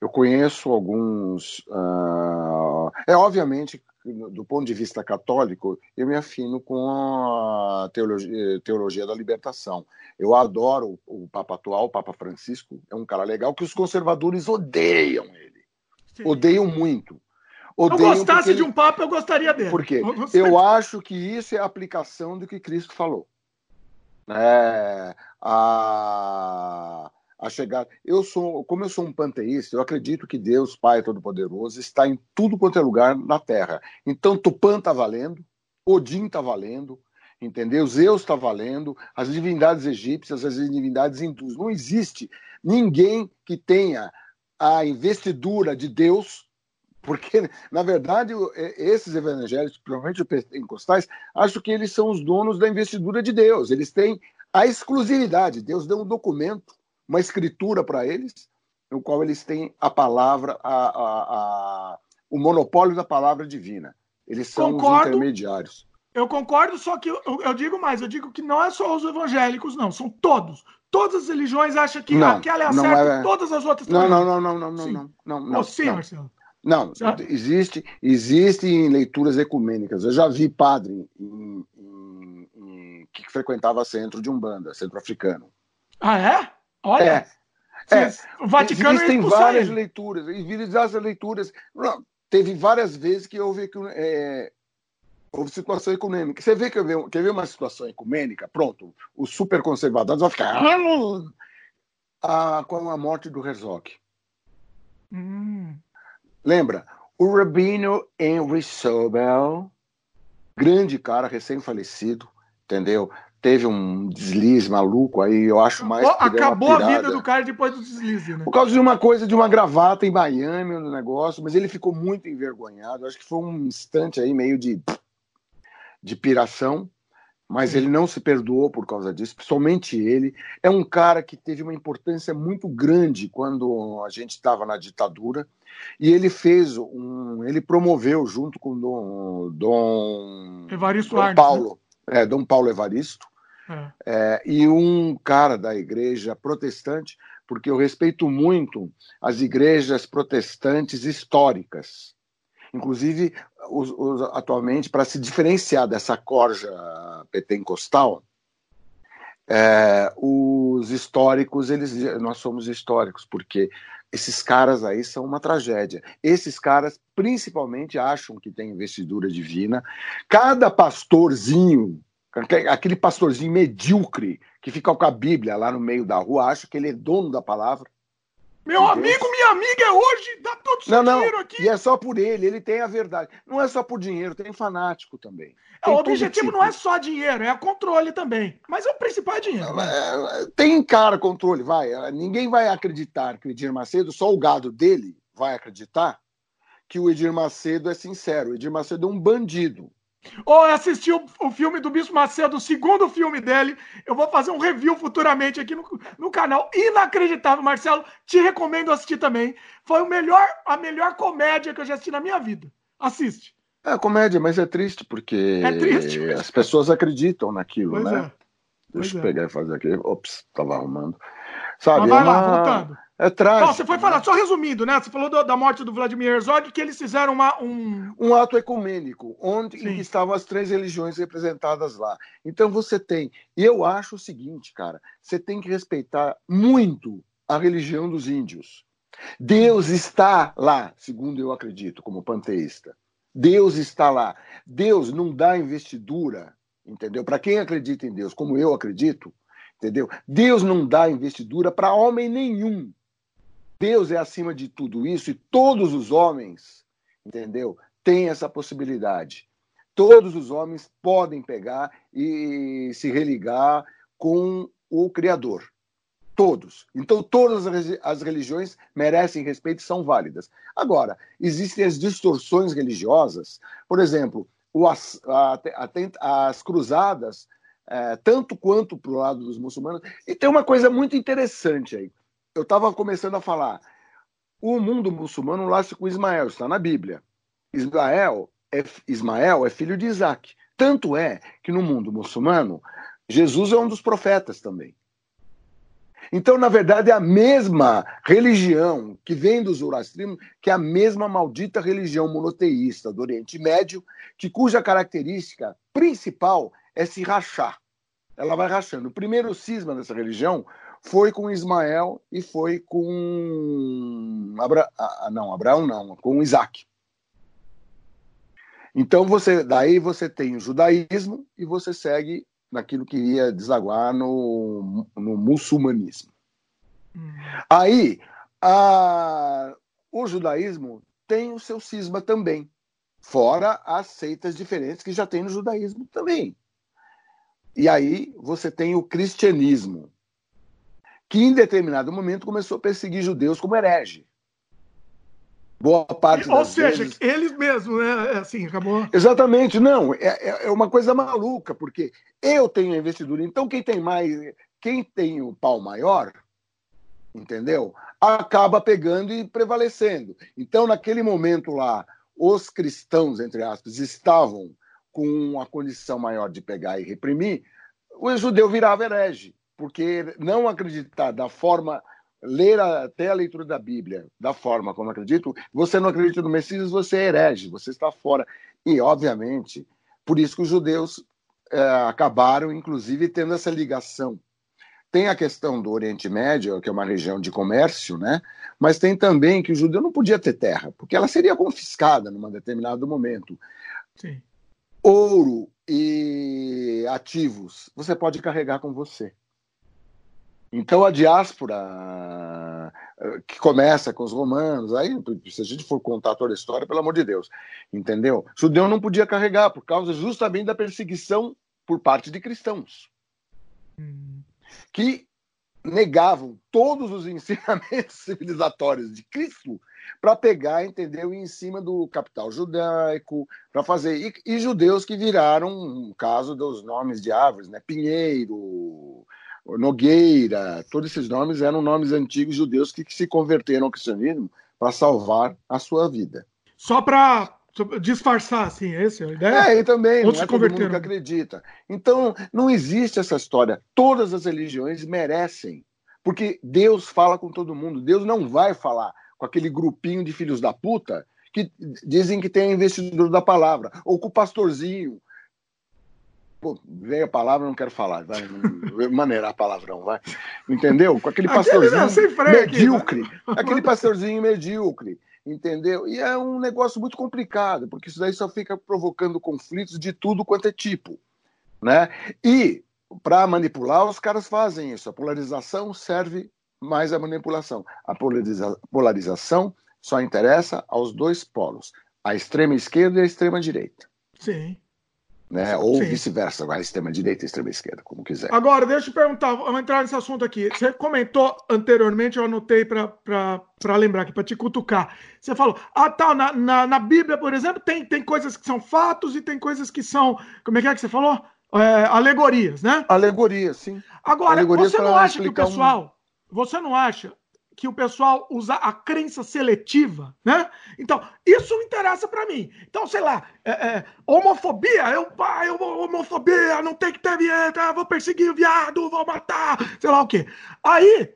Eu conheço alguns. Uh, é obviamente, do ponto de vista católico, eu me afino com a teologia, teologia da libertação. Eu adoro o, Papa atual, o Papa Francisco, é um cara legal que os conservadores odeiam ele. Sim. Odeiam muito. Odeiam eu gostasse ele... de um Papa, eu gostaria dele. Por quê? Eu acho que isso é a aplicação do que Cristo falou. É, a a chegar. Eu sou, como eu sou um panteísta, eu acredito que Deus, Pai Todo-Poderoso, está em tudo quanto é lugar na Terra. Então Tupã está valendo, Odin está valendo, entendeu? Zeus está valendo, as divindades egípcias, as divindades hindus. Não existe ninguém que tenha a investidura de Deus, porque, na verdade, esses evangélicos, principalmente os pentecostais, acho que eles são os donos da investidura de Deus. Eles têm a exclusividade. Deus deu um documento uma escritura para eles, no qual eles têm a palavra, a, a, a, o monopólio da palavra divina. Eles são concordo, os intermediários. Eu concordo, só que eu, eu, digo mais, eu digo que não é só os evangélicos, não, são todos. Todas as religiões acham que não, aquela é a certa é... todas as outras não, não, não, não, não, não, sim. não, não, não, oh, sim, não. Marcelo. Não, existe, existe em leituras ecumênicas. Eu já vi padre em, em, em, que frequentava centro de Umbanda, centro africano. Ah, é? Olha, é, é, o Vaticano existem várias ele. leituras, várias leituras. Não, teve várias vezes que houve, é, houve situação ecumênica. Você vê que eu quer ver uma situação ecumênica? Pronto, os super conservadores vão ficar ah, com a morte do Herzog. Hum. Lembra? O Rabino Henry Sobel, grande cara, recém-falecido, entendeu? Teve um deslize maluco aí, eu acho mais. Acabou a vida do cara depois do deslize, né? Por causa de uma coisa, de uma gravata em Miami no negócio, mas ele ficou muito envergonhado. Acho que foi um instante aí meio de, de piração, mas ele não se perdoou por causa disso, principalmente ele. É um cara que teve uma importância muito grande quando a gente estava na ditadura. E ele fez um. Ele promoveu junto com Dom, Dom, Evaristo Dom Arnes, Paulo. Né? É, Dom Paulo Evaristo, é. É, e um cara da igreja protestante, porque eu respeito muito as igrejas protestantes históricas. Inclusive, os, os, atualmente, para se diferenciar dessa corja pentecostal, é, os históricos, eles, nós somos históricos, porque esses caras aí são uma tragédia. Esses caras, principalmente, acham que tem investidura divina. Cada pastorzinho Aquele pastorzinho medíocre que fica com a Bíblia lá no meio da rua, acha que ele é dono da palavra. Meu de amigo, Deus. minha amiga é hoje, dá todo o seu não, dinheiro aqui. E é só por ele, ele tem a verdade. Não é só por dinheiro, tem fanático também. É, o objetivo tipo. não é só dinheiro, é controle também. Mas é o principal é dinheiro. É, tem cara controle, vai. Ninguém vai acreditar que o Edir Macedo, só o gado dele vai acreditar que o Edir Macedo é sincero. O Edir Macedo é um bandido. Ou assistiu o filme do Bispo Macedo, o segundo filme dele. Eu vou fazer um review futuramente aqui no, no canal. Inacreditável, Marcelo. Te recomendo assistir também. Foi o melhor, a melhor comédia que eu já assisti na minha vida. Assiste. É comédia, mas é triste, porque é triste, as pessoas acreditam naquilo, pois né? É. Deixa pois eu é. pegar e fazer aqui. Ops, estava arrumando. Sabe, mas vai é uma... lá, voltando. É trágico. você foi falar, né? só resumindo, né? Você falou do, da morte do Vladimir Herzog, que eles fizeram uma, um... Um ato ecumênico, onde estavam as três religiões representadas lá. Então você tem... E eu acho o seguinte, cara, você tem que respeitar muito a religião dos índios. Deus está lá, segundo eu acredito, como panteísta. Deus está lá. Deus não dá investidura, entendeu? Para quem acredita em Deus, como eu acredito, entendeu? Deus não dá investidura para homem nenhum. Deus é acima de tudo isso e todos os homens, entendeu? Têm essa possibilidade. Todos os homens podem pegar e se religar com o Criador. Todos. Então, todas as religiões merecem respeito e são válidas. Agora, existem as distorções religiosas. Por exemplo, as, as cruzadas, é, tanto quanto para o lado dos muçulmanos. E tem uma coisa muito interessante aí eu estava começando a falar. O mundo muçulmano nasce com Ismael, está na Bíblia. Ismael é, Ismael é filho de Isaac. Tanto é que no mundo muçulmano, Jesus é um dos profetas também. Então, na verdade, é a mesma religião que vem do Zoroastrismo, que é a mesma maldita religião monoteísta do Oriente Médio, que cuja característica principal é se rachar. Ela vai rachando. O primeiro cisma dessa religião foi com Ismael e foi com Abra... Ah, não, Abraão não, com Isaac. Então você, daí você tem o judaísmo e você segue naquilo que iria desaguar no, no muçulmanismo. Hum. Aí a, o judaísmo tem o seu cisma também, fora as seitas diferentes que já tem no judaísmo também. E aí você tem o cristianismo, que em determinado momento começou a perseguir judeus como herege. Boa parte Ou seja, vezes... eles mesmos, né? É assim, acabou. Exatamente, não. É, é uma coisa maluca, porque eu tenho a investidura, então quem tem mais, quem tem o pau maior, entendeu? Acaba pegando e prevalecendo. Então, naquele momento lá, os cristãos, entre aspas, estavam com a condição maior de pegar e reprimir, o judeu virava herege porque não acreditar da forma, ler até a leitura da Bíblia da forma como acredito, você não acredita no Messias, você é herege, você está fora. E, obviamente, por isso que os judeus é, acabaram, inclusive, tendo essa ligação. Tem a questão do Oriente Médio, que é uma região de comércio, né? mas tem também que o judeu não podia ter terra, porque ela seria confiscada num determinado momento. Sim. Ouro e ativos você pode carregar com você. Então a diáspora eh, que começa com os romanos, aí se a gente for contar toda a história, pelo amor de Deus, entendeu? Judeu não podia carregar por causa justamente da perseguição por parte de cristãos, que negavam todos os <laughs> ensinamentos civilizatórios de Cristo para pegar, entendeu, em cima do capital judaico, para fazer. E, e, judeus que viraram, no caso dos nomes de árvores, né, Pinheiro, Nogueira, todos esses nomes eram nomes antigos judeus que, se converteram ao cristianismo para salvar a sua vida. Só para disfarçar, assim, é essa a ideia? É, e também, Outros não é todo mundo que acredita. Então, não existe essa história. Todas as religiões merecem, porque Deus fala com todo mundo. Deus não vai falar com aquele grupinho de filhos da puta que dizem que tem investidor da palavra, ou com o pastorzinho, Pô, veio a palavra, não quero falar, vai maneirar palavrão, vai. Entendeu? Com aquele pastorzinho aquele medíocre, aqui, né? aquele pastorzinho medíocre, entendeu? E é um negócio muito complicado, porque isso daí só fica provocando conflitos de tudo quanto é tipo, né? E para manipular, os caras fazem isso. A polarização serve mais a manipulação. A polariza polarização só interessa aos dois polos, a extrema esquerda e a extrema direita. Sim. Né? Ou vice-versa, a extrema direita e extrema esquerda, como quiser. Agora, deixa eu perguntar, vamos entrar nesse assunto aqui. Você comentou anteriormente, eu anotei para lembrar aqui, para te cutucar. Você falou, ah, tá, na, na, na, Bíblia, por exemplo, tem, tem coisas que são fatos e tem coisas que são. Como é que é que você falou? É, alegorias, né? Alegorias, sim. Agora, alegorias você não acha que o pessoal. Um... Você não acha que o pessoal usa a crença seletiva, né? Então, isso interessa para mim. Então, sei lá, é, é, homofobia, eu, pai, eu, homofobia, não tem que ter vieta, vou perseguir o viado, vou matar, sei lá o quê. Aí,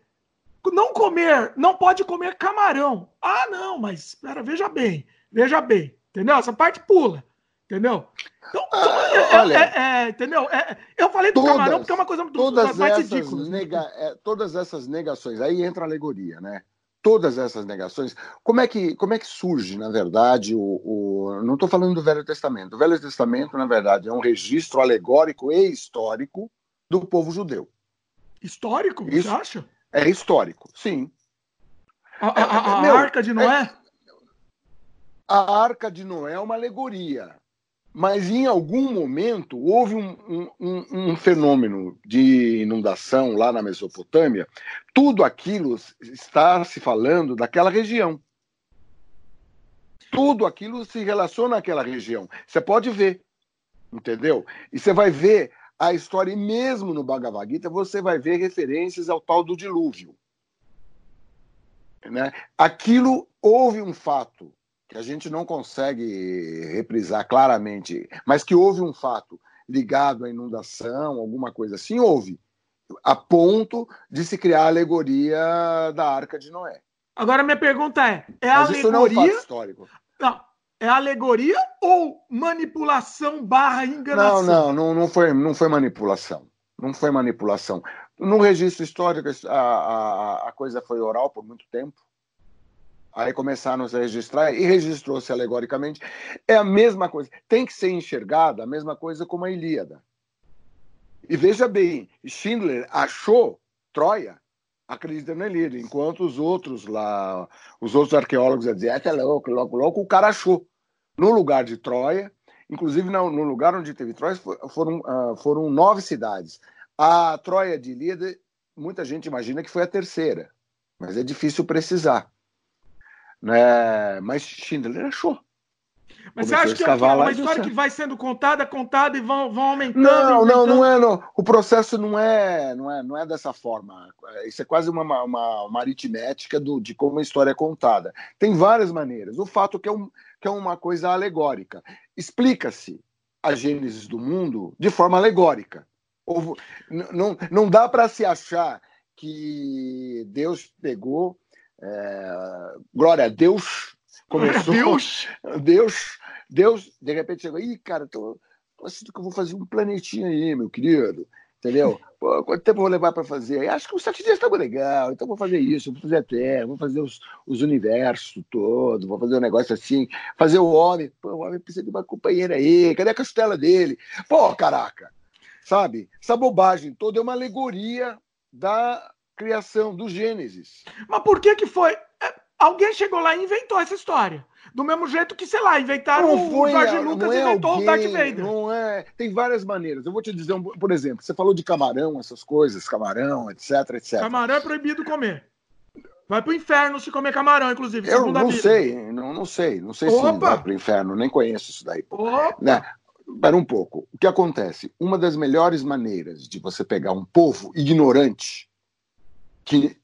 não comer, não pode comer camarão. Ah, não, mas espera, veja bem, veja bem, entendeu? Essa parte pula. Entendeu? Então, ah, é, é, olha, é, é, entendeu? É, eu falei do todas, camarão porque é uma coisa muito todas mais ridícula. Nega, todas essas negações, aí entra a alegoria, né? Todas essas negações. Como é que, como é que surge, na verdade, o. o não estou falando do Velho Testamento. O Velho Testamento, na verdade, é um registro alegórico e histórico do povo judeu. Histórico? Isso você acha? É histórico, sim. A, a, a, a Meu, Arca de Noé? A Arca de Noé é uma alegoria mas em algum momento houve um, um, um, fenômeno de inundação lá na Mesopotâmia. Tudo aquilo está se falando daquela região. Tudo aquilo se relaciona àquela região. Você pode ver, entendeu? E você vai ver a história, e mesmo no Bhagavad Gita, você vai ver referências ao tal do dilúvio. Né? Aquilo houve um fato que a gente não consegue reprisar claramente, mas que houve um fato ligado à inundação, alguma coisa assim, houve, a ponto de se criar a alegoria da Arca de Noé. Agora minha pergunta é, é mas alegoria? Isso não é um fato histórico. Não, é alegoria ou manipulação barra enganação? Não, não, não, não, foi, não foi manipulação. Não foi manipulação. No registro histórico, a, a, a coisa foi oral por muito tempo. Aí começaram a registrar e registrou-se alegoricamente. É a mesma coisa. Tem que ser enxergada a mesma coisa como a Ilíada. E veja bem, Schindler achou Troia acreditando na Ilíada, enquanto os outros lá, os outros arqueólogos diziam, é, é louco, louco, louco, o cara achou. No lugar de Troia, inclusive no, lugar onde teve Troia, foram, uh, foram nove cidades. A Troia de Ilíada, muita gente imagina que foi a terceira, mas é difícil precisar. Né? Mas Schindler achou. Mas Começou você acha que é uma história que vai sendo contada, contada e vão, vão aumentando? Não, aumentando. não, não é. Não. O processo não é, não é, não é dessa forma. Isso é quase uma, uma, uma aritmética do, de como a história é contada. Tem várias maneiras. O fato é que é, um, que é uma coisa alegórica. Explica-se a gênesis do mundo de forma alegórica. Ou, não, não dá para se achar que Deus pegou é, glória a Deus. Começou. Deus! Deus, Deus, de repente chegou. Ih, cara, tô, tô assistindo que eu vou fazer um planetinha aí, meu querido. Entendeu? Pô, quanto tempo eu vou levar para fazer? Acho que uns sete dias está legal, então vou fazer isso, vou fazer a Terra, vou fazer os, os universos todos, vou fazer um negócio assim, fazer o homem. Pô, o homem precisa de uma companheira aí, cadê a costela dele? Pô, caraca! Sabe? Essa bobagem toda é uma alegoria da criação do Gênesis. Mas por que que foi? É, alguém chegou lá e inventou essa história. Do mesmo jeito que, sei lá, inventaram não foi, o Jorge Lucas é inventou alguém, o Darth Vader. Não é. Tem várias maneiras. Eu vou te dizer, por exemplo, você falou de camarão, essas coisas, camarão, etc, etc. Camarão é proibido comer. Vai pro inferno se comer camarão, inclusive. Eu não sei, não, não sei. Não sei Opa! se vai pro inferno, nem conheço isso daí. Né? Espera um pouco. O que acontece? Uma das melhores maneiras de você pegar um povo ignorante que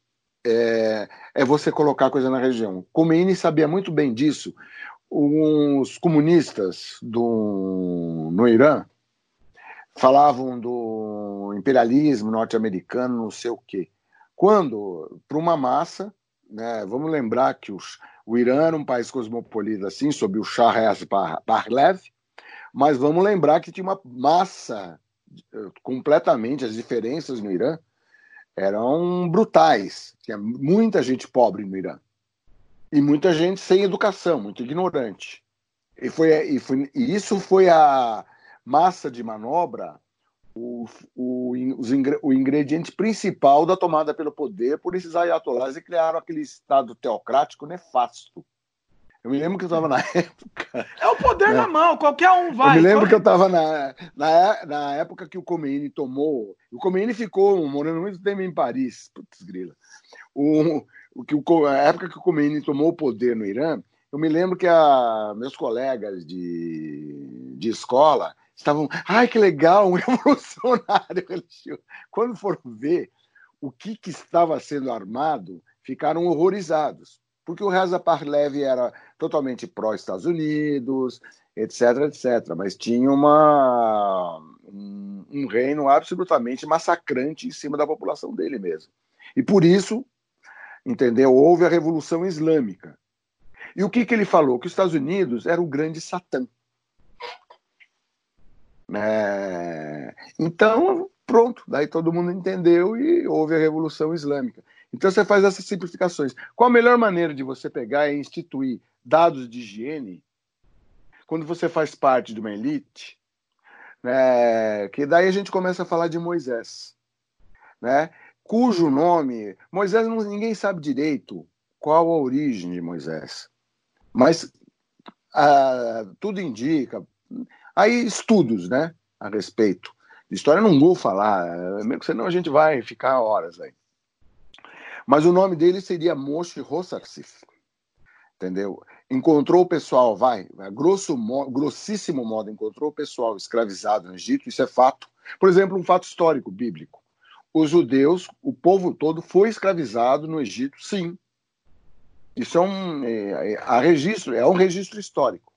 é, é você colocar coisa na região. Khomeini sabia muito bem disso. Os comunistas do, no Irã falavam do imperialismo norte-americano, não sei o quê. Quando, para uma massa, né, vamos lembrar que os, o Irã era um país cosmopolita, assim, sob o Shah Reza Parlev, mas vamos lembrar que tinha uma massa eh, completamente, as diferenças no Irã eram brutais. Tinha muita gente pobre no Irã. E muita gente sem educação, muito ignorante. E, foi, e, foi, e isso foi a massa de manobra o, o, o ingrediente principal da tomada pelo poder por esses ayatollahs e criaram aquele Estado teocrático nefasto. Eu me lembro que eu estava na <laughs> época. É o poder né? na mão, qualquer um vai. Eu me lembro que eu estava na, na, na época que o Khomeini tomou. O Khomeini ficou morando muito tempo em Paris. Putz, grila. O, o, que o, a época que o Khomeini tomou o poder no Irã, eu me lembro que a, meus colegas de, de escola estavam, ai que legal, um <laughs> revolucionário religioso. Quando foram ver o que, que estava sendo armado, ficaram horrorizados, porque o Reza Parlev era totalmente pró-Estados Unidos, etc, etc, mas tinha uma, um, um reino absolutamente massacrante em cima da população dele mesmo. E por isso, entendeu, houve a Revolução Islâmica. E o que, que ele falou? Que os Estados Unidos era o grande Satã. É... Então, pronto, daí todo mundo entendeu e houve a Revolução Islâmica. Então você faz essas simplificações. Qual a melhor maneira de você pegar e instituir dados de higiene quando você faz parte de uma elite? Né? Que daí a gente começa a falar de Moisés, né? cujo nome Moisés não, ninguém sabe direito qual a origem de Moisés, mas ah, tudo indica Aí estudos, né, a respeito. De história não vou falar, senão a gente vai ficar horas aí. Mas o nome dele seria Moshe Rossarsif, entendeu? Encontrou o pessoal, vai, grosso, grossíssimo modo, encontrou o pessoal escravizado no Egito, isso é fato. Por exemplo, um fato histórico bíblico. Os judeus, o povo todo, foi escravizado no Egito, sim. Isso é um, é, é, registro, é um registro histórico.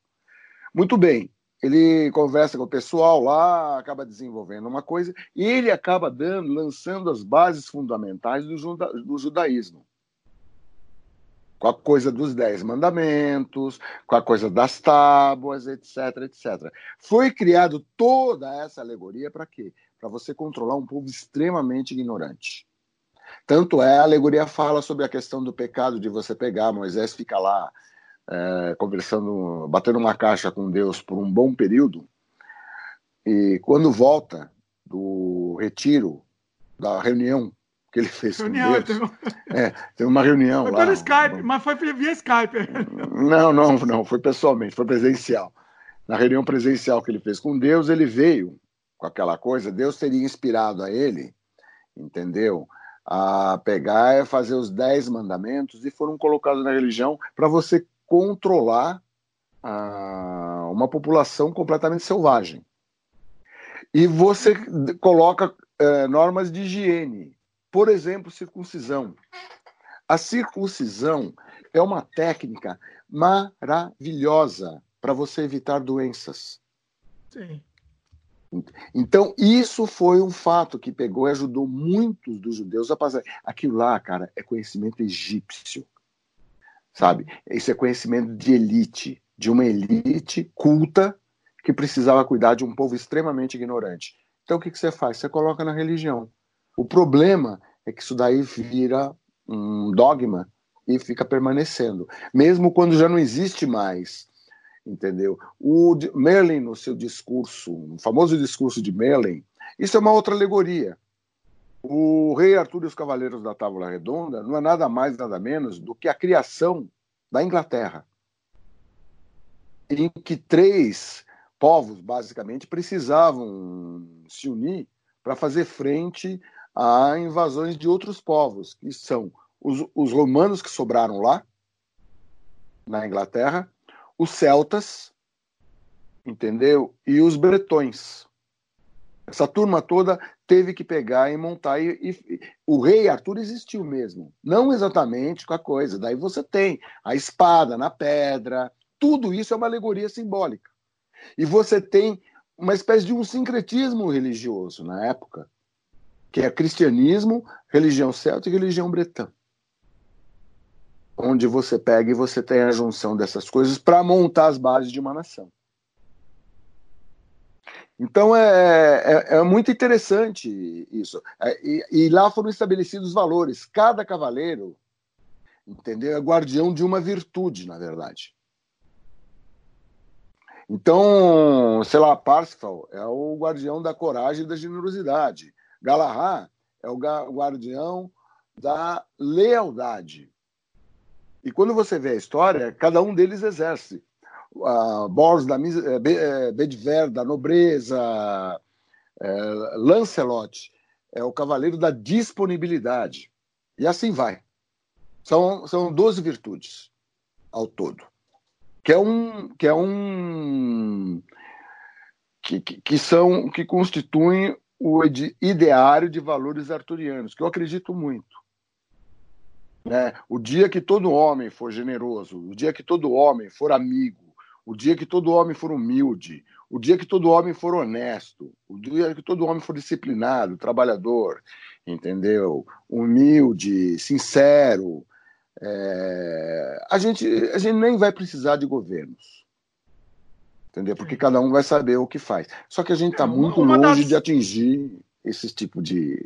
Muito bem ele conversa com o pessoal lá, acaba desenvolvendo uma coisa, e ele acaba dando, lançando as bases fundamentais do, juda, do judaísmo. Com a coisa dos dez mandamentos, com a coisa das tábuas, etc, etc. Foi criado toda essa alegoria para quê? Para você controlar um povo extremamente ignorante. Tanto é, a alegoria fala sobre a questão do pecado de você pegar, Moisés fica lá é, conversando, batendo uma caixa com Deus por um bom período, e quando volta do retiro, da reunião que ele fez reunião, com Deus, teve... É, teve uma reunião foi lá. Foi Skype, mas foi via Skype. Não, não, não, foi pessoalmente, foi presencial. Na reunião presencial que ele fez com Deus, ele veio com aquela coisa, Deus teria inspirado a ele, entendeu? A pegar e fazer os dez mandamentos e foram colocados na religião para você controlar ah, uma população completamente selvagem. E você coloca eh, normas de higiene, por exemplo, circuncisão. A circuncisão é uma técnica maravilhosa para você evitar doenças. Sim. Então, isso foi um fato que pegou e ajudou muitos dos judeus a passar. Aquilo lá, cara, é conhecimento egípcio sabe? Isso é conhecimento de elite, de uma elite culta que precisava cuidar de um povo extremamente ignorante. Então o que, que você faz? Você coloca na religião. O problema é que isso daí vira um dogma e fica permanecendo, mesmo quando já não existe mais. Entendeu? O Merlin, no seu discurso, o famoso discurso de Merlin, isso é uma outra alegoria. O Rei Arthur e os Cavaleiros da Tábua Redonda não é nada mais, nada menos do que a criação da Inglaterra, em que três povos, basicamente, precisavam se unir para fazer frente a invasões de outros povos, que são os, os romanos que sobraram lá, na Inglaterra, os celtas, entendeu? E os bretões. Essa turma toda teve que pegar e montar. E, e, o rei Arthur existiu mesmo. Não exatamente com a coisa. Daí você tem a espada na pedra. Tudo isso é uma alegoria simbólica. E você tem uma espécie de um sincretismo religioso na época, que é cristianismo, religião celta e religião bretã. Onde você pega e você tem a junção dessas coisas para montar as bases de uma nação. Então é, é, é, muito interessante isso. É, e, e, lá foram estabelecidos valores. Cada cavaleiro, entendeu? É guardião de uma virtude, na verdade. Então, sei lá, Parsifal é o guardião da coragem e da generosidade. Galahad é o guardião da lealdade. E quando você vê a história, cada um deles exerce. Uh, Boros da eh, Bedver, da nobreza, uh, Lancelot é o cavaleiro da disponibilidade. E assim vai. São, são 12 virtudes ao todo. Que é um. Que, é um que, que, que são que constituem o ideário de valores arturianos, que eu acredito muito. Né? O dia que todo homem for generoso, o dia que todo homem for amigo, o dia que todo homem for humilde, o dia que todo homem for honesto, o dia que todo homem for disciplinado, trabalhador, entendeu? Humilde, sincero, é... a, gente, a gente nem vai precisar de governos. Entendeu? Porque cada um vai saber o que faz. Só que a gente está é, muito longe das... de atingir esse tipo de,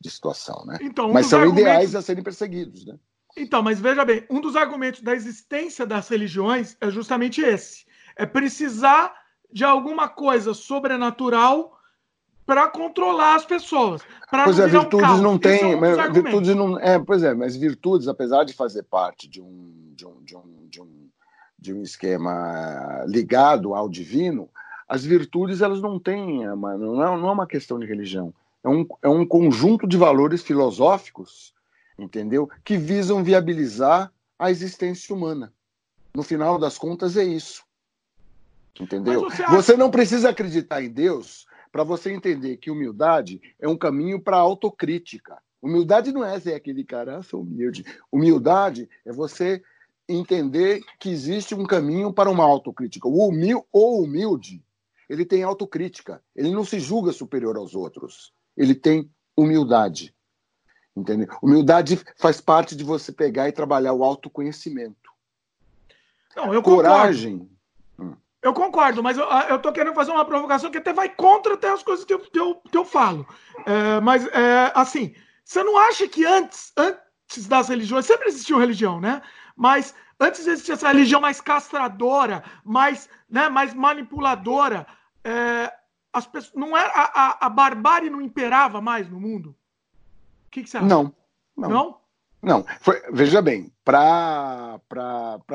de situação, né? Então, um mas são argumentos... ideais a serem perseguidos, né? Então, mas veja bem, um dos argumentos da existência das religiões é justamente esse: é precisar de alguma coisa sobrenatural para controlar as pessoas. Pois é, virtudes um não tem, é um virtudes não, é, pois é, mas virtudes, apesar de fazer parte de um, de um, de um, de um, de um esquema ligado ao divino, as virtudes elas não têm, não é, não é uma questão de religião, é um, é um conjunto de valores filosóficos, entendeu, que visam viabilizar a existência humana. No final das contas é isso. Entendeu? Você, acha... você não precisa acreditar em Deus para você entender que humildade é um caminho para autocrítica. Humildade não é ser aquele cara, ah, sou humilde. Humildade é você entender que existe um caminho para uma autocrítica. O humil ou humilde, ele tem autocrítica. Ele não se julga superior aos outros. Ele tem humildade. Entendeu? Humildade faz parte de você pegar e trabalhar o autoconhecimento. Não, eu Coragem. Concordo. Eu concordo, mas eu, eu tô querendo fazer uma provocação que até vai contra até as coisas que eu, que eu, que eu falo. É, mas, é, assim, você não acha que antes, antes das religiões, sempre existiu religião, né? Mas antes existia essa religião mais castradora, mais, né, mais manipuladora. É, as pessoas, não era, a, a, a barbárie não imperava mais no mundo? O que, que você acha? Não. Não? não? Não, foi, veja bem, para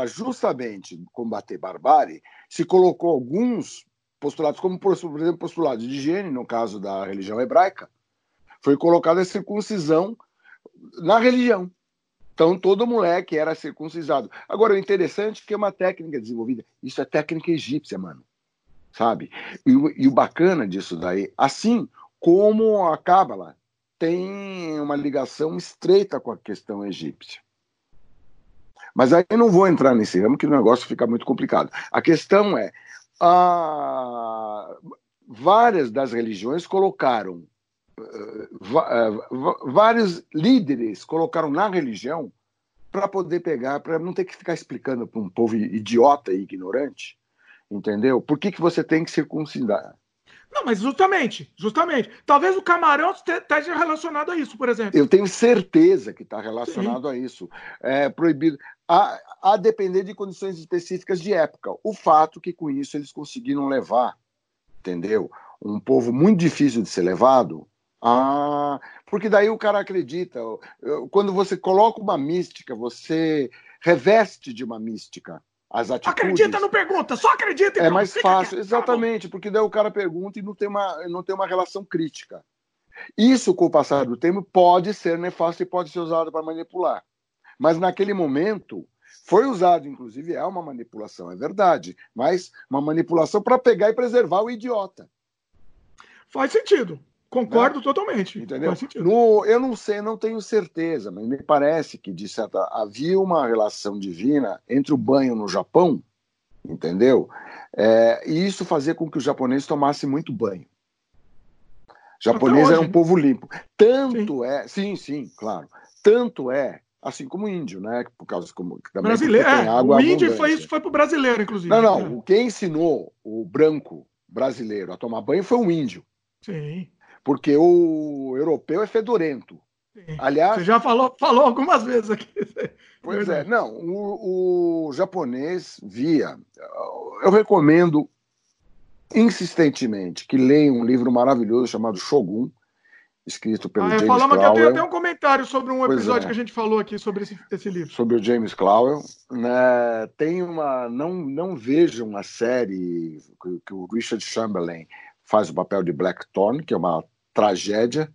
justamente combater barbárie, se colocou alguns postulados, como por exemplo postulado de higiene, no caso da religião hebraica, foi colocada a circuncisão na religião. Então todo moleque era circuncisado. Agora, o interessante é que é uma técnica desenvolvida, isso é técnica egípcia, mano. Sabe? E, e o bacana disso daí, assim como a Cábala tem uma ligação estreita com a questão egípcia. Mas aí não vou entrar nesse ramo, que o negócio fica muito complicado. A questão é: várias das religiões colocaram, uh, vários líderes colocaram na religião para poder pegar, para não ter que ficar explicando para um povo idiota e ignorante, entendeu? Por que, que você tem que circuncidar? Não, mas justamente, justamente. Talvez o camarão esteja relacionado a isso, por exemplo. Eu tenho certeza que está relacionado Sim. a isso. É proibido. A, a depender de condições específicas de época. O fato que com isso eles conseguiram levar, entendeu? Um povo muito difícil de ser levado. Ah, porque daí o cara acredita. Quando você coloca uma mística, você reveste de uma mística as atitudes. Acredita, não pergunta, só acredita. Então. É mais fácil, exatamente, porque daí o cara pergunta e não tem uma, não tem uma relação crítica. Isso, com o passar do tempo, pode ser nefasto e pode ser usado para manipular. Mas naquele momento, foi usado, inclusive, é uma manipulação, é verdade, mas uma manipulação para pegar e preservar o idiota. Faz sentido. Concordo né? totalmente. Entendeu? No, eu não sei, não tenho certeza, mas me parece que de certa havia uma relação divina entre o banho no Japão, entendeu? É, e isso fazia com que os japoneses tomassem muito banho. O japonês era um povo limpo. Tanto sim. é, sim, sim, claro. Tanto é, assim como o índio, né? Por causa como também brasileiro, tem é, água o índio foi isso foi para o brasileiro, inclusive. Não, não. É. Quem ensinou o branco brasileiro a tomar banho foi um índio. Sim porque o europeu é fedorento. Sim. Aliás. Você já falou, falou algumas vezes aqui. Pois é, não, o, o, japonês via. Eu recomendo insistentemente que leiam um livro maravilhoso chamado Shogun, escrito pelo ah, James falamos Clowell. que eu tenho até um comentário sobre um episódio é. que a gente falou aqui sobre esse, esse livro. Sobre o James Clowell. Né, tem uma... Não, não vejam a série que, que o Richard Chamberlain faz o papel de Blackthorn, que é uma tragédia.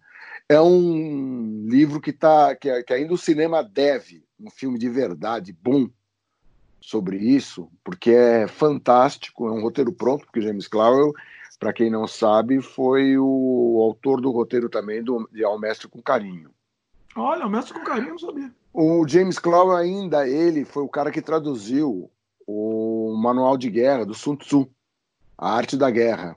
É um livro que, tá, que, que ainda o cinema deve, um filme de verdade bom sobre isso, porque é fantástico, é um roteiro pronto, porque James Clowell para quem não sabe, foi o autor do roteiro também do, de Ao Mestre com Carinho. Olha, o Mestre com Carinho, sabia. O James Clow ainda, ele foi o cara que traduziu o Manual de Guerra do Sun Tzu, A Arte da Guerra.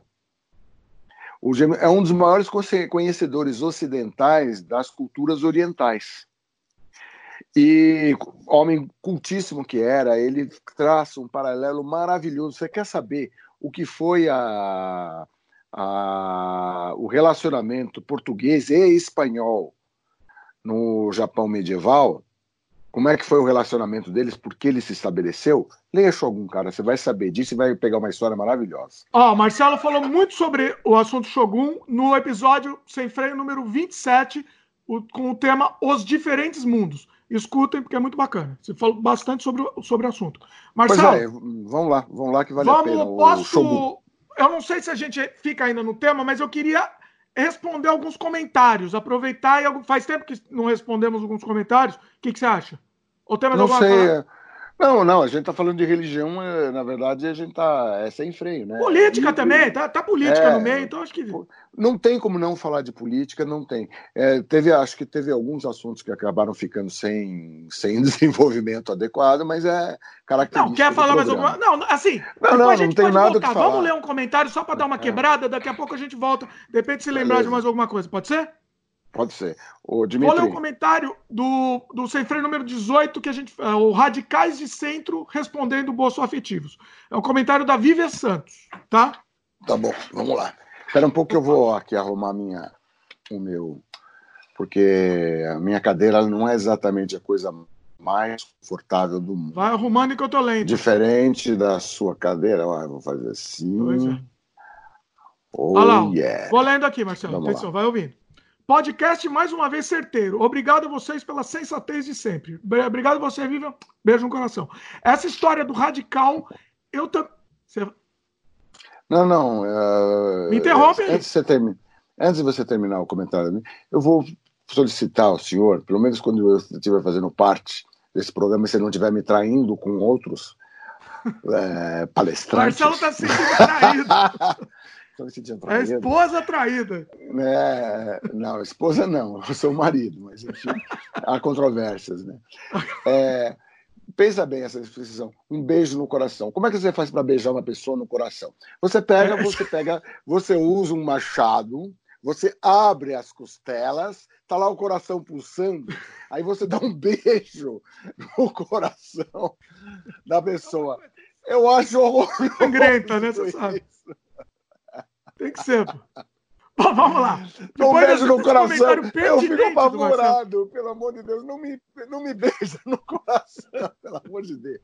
O é um dos maiores conhecedores ocidentais das culturas orientais. E, homem cultíssimo que era, ele traça um paralelo maravilhoso. Você quer saber o que foi a, a, o relacionamento português e espanhol no Japão medieval, como é que foi o relacionamento deles, por que ele se estabeleceu, leia Shogun, cara, você vai saber disso e vai pegar uma história maravilhosa. Ó, oh, Marcelo falou muito sobre o assunto Shogun no episódio Sem Freio número 27, o, com o tema Os Diferentes Mundos. Escutem, porque é muito bacana. Você falou bastante sobre, sobre o assunto. Marcelo, é, vamos lá, vamos lá que vale vamos, a pena. Posso, eu não sei se a gente fica ainda no tema, mas eu queria responder alguns comentários. Aproveitar e faz tempo que não respondemos alguns comentários. O que, que você acha? O tema não sei. Não, não, a gente está falando de religião, é, na verdade, a gente está é sem freio, né? Política e, também, tá, tá política é, no meio, então acho que. Não tem como não falar de política, não tem. É, teve, acho que teve alguns assuntos que acabaram ficando sem, sem <laughs> desenvolvimento adequado, mas é característica. Não, quer falar mais alguma Não, assim. Não, não, não tem nada voltar. que falar. Vamos ler um comentário só para dar uma é. quebrada, daqui a pouco a gente volta. Depende se lembrar Beleza. de mais alguma coisa, pode ser? Pode ser. O Dimitri... Vou ler o um comentário do, do Sem Freio número 18, que a gente. É, o Radicais de Centro respondendo Bolso Afetivos. É um comentário da Viver Santos, tá? Tá bom, vamos lá. Espera um pouco que eu vou aqui arrumar minha, o meu. Porque a minha cadeira não é exatamente a coisa mais confortável do mundo. Vai arrumando que eu tô lendo. Diferente da sua cadeira, ó, eu vou fazer assim. Pois é. Oh, Olha lá, yeah. vou lendo aqui, Marcelo. Vamos Atenção, lá. vai ouvindo. Podcast mais uma vez certeiro. Obrigado a vocês pela sensatez de sempre. Obrigado a você, Viva. Beijo no coração. Essa história do radical, eu também. Você... Não, não. Uh... Me interrompe. Antes de, termi... Antes de você terminar o comentário, eu vou solicitar ao senhor, pelo menos quando eu estiver fazendo parte desse programa, se ele não estiver me traindo com outros <laughs> é, palestrantes. Marcelo está se sentindo traído. <laughs> Então, é a esposa traída. É, não, esposa não, eu sou o marido, mas enfim, há controvérsias, né? É, pensa bem essa expressão, um beijo no coração. Como é que você faz para beijar uma pessoa no coração? Você pega, você pega, você usa um machado, você abre as costelas, tá lá o coração pulsando, aí você dá um beijo no coração da pessoa. Eu acho horroroso. Sangrenta, né? Você sabe. Tem que ser. Bom, vamos lá. Um beijo no coração. Eu fico apavorado, pelo amor de Deus. Não me, não me beija no coração, <laughs> pelo amor de Deus.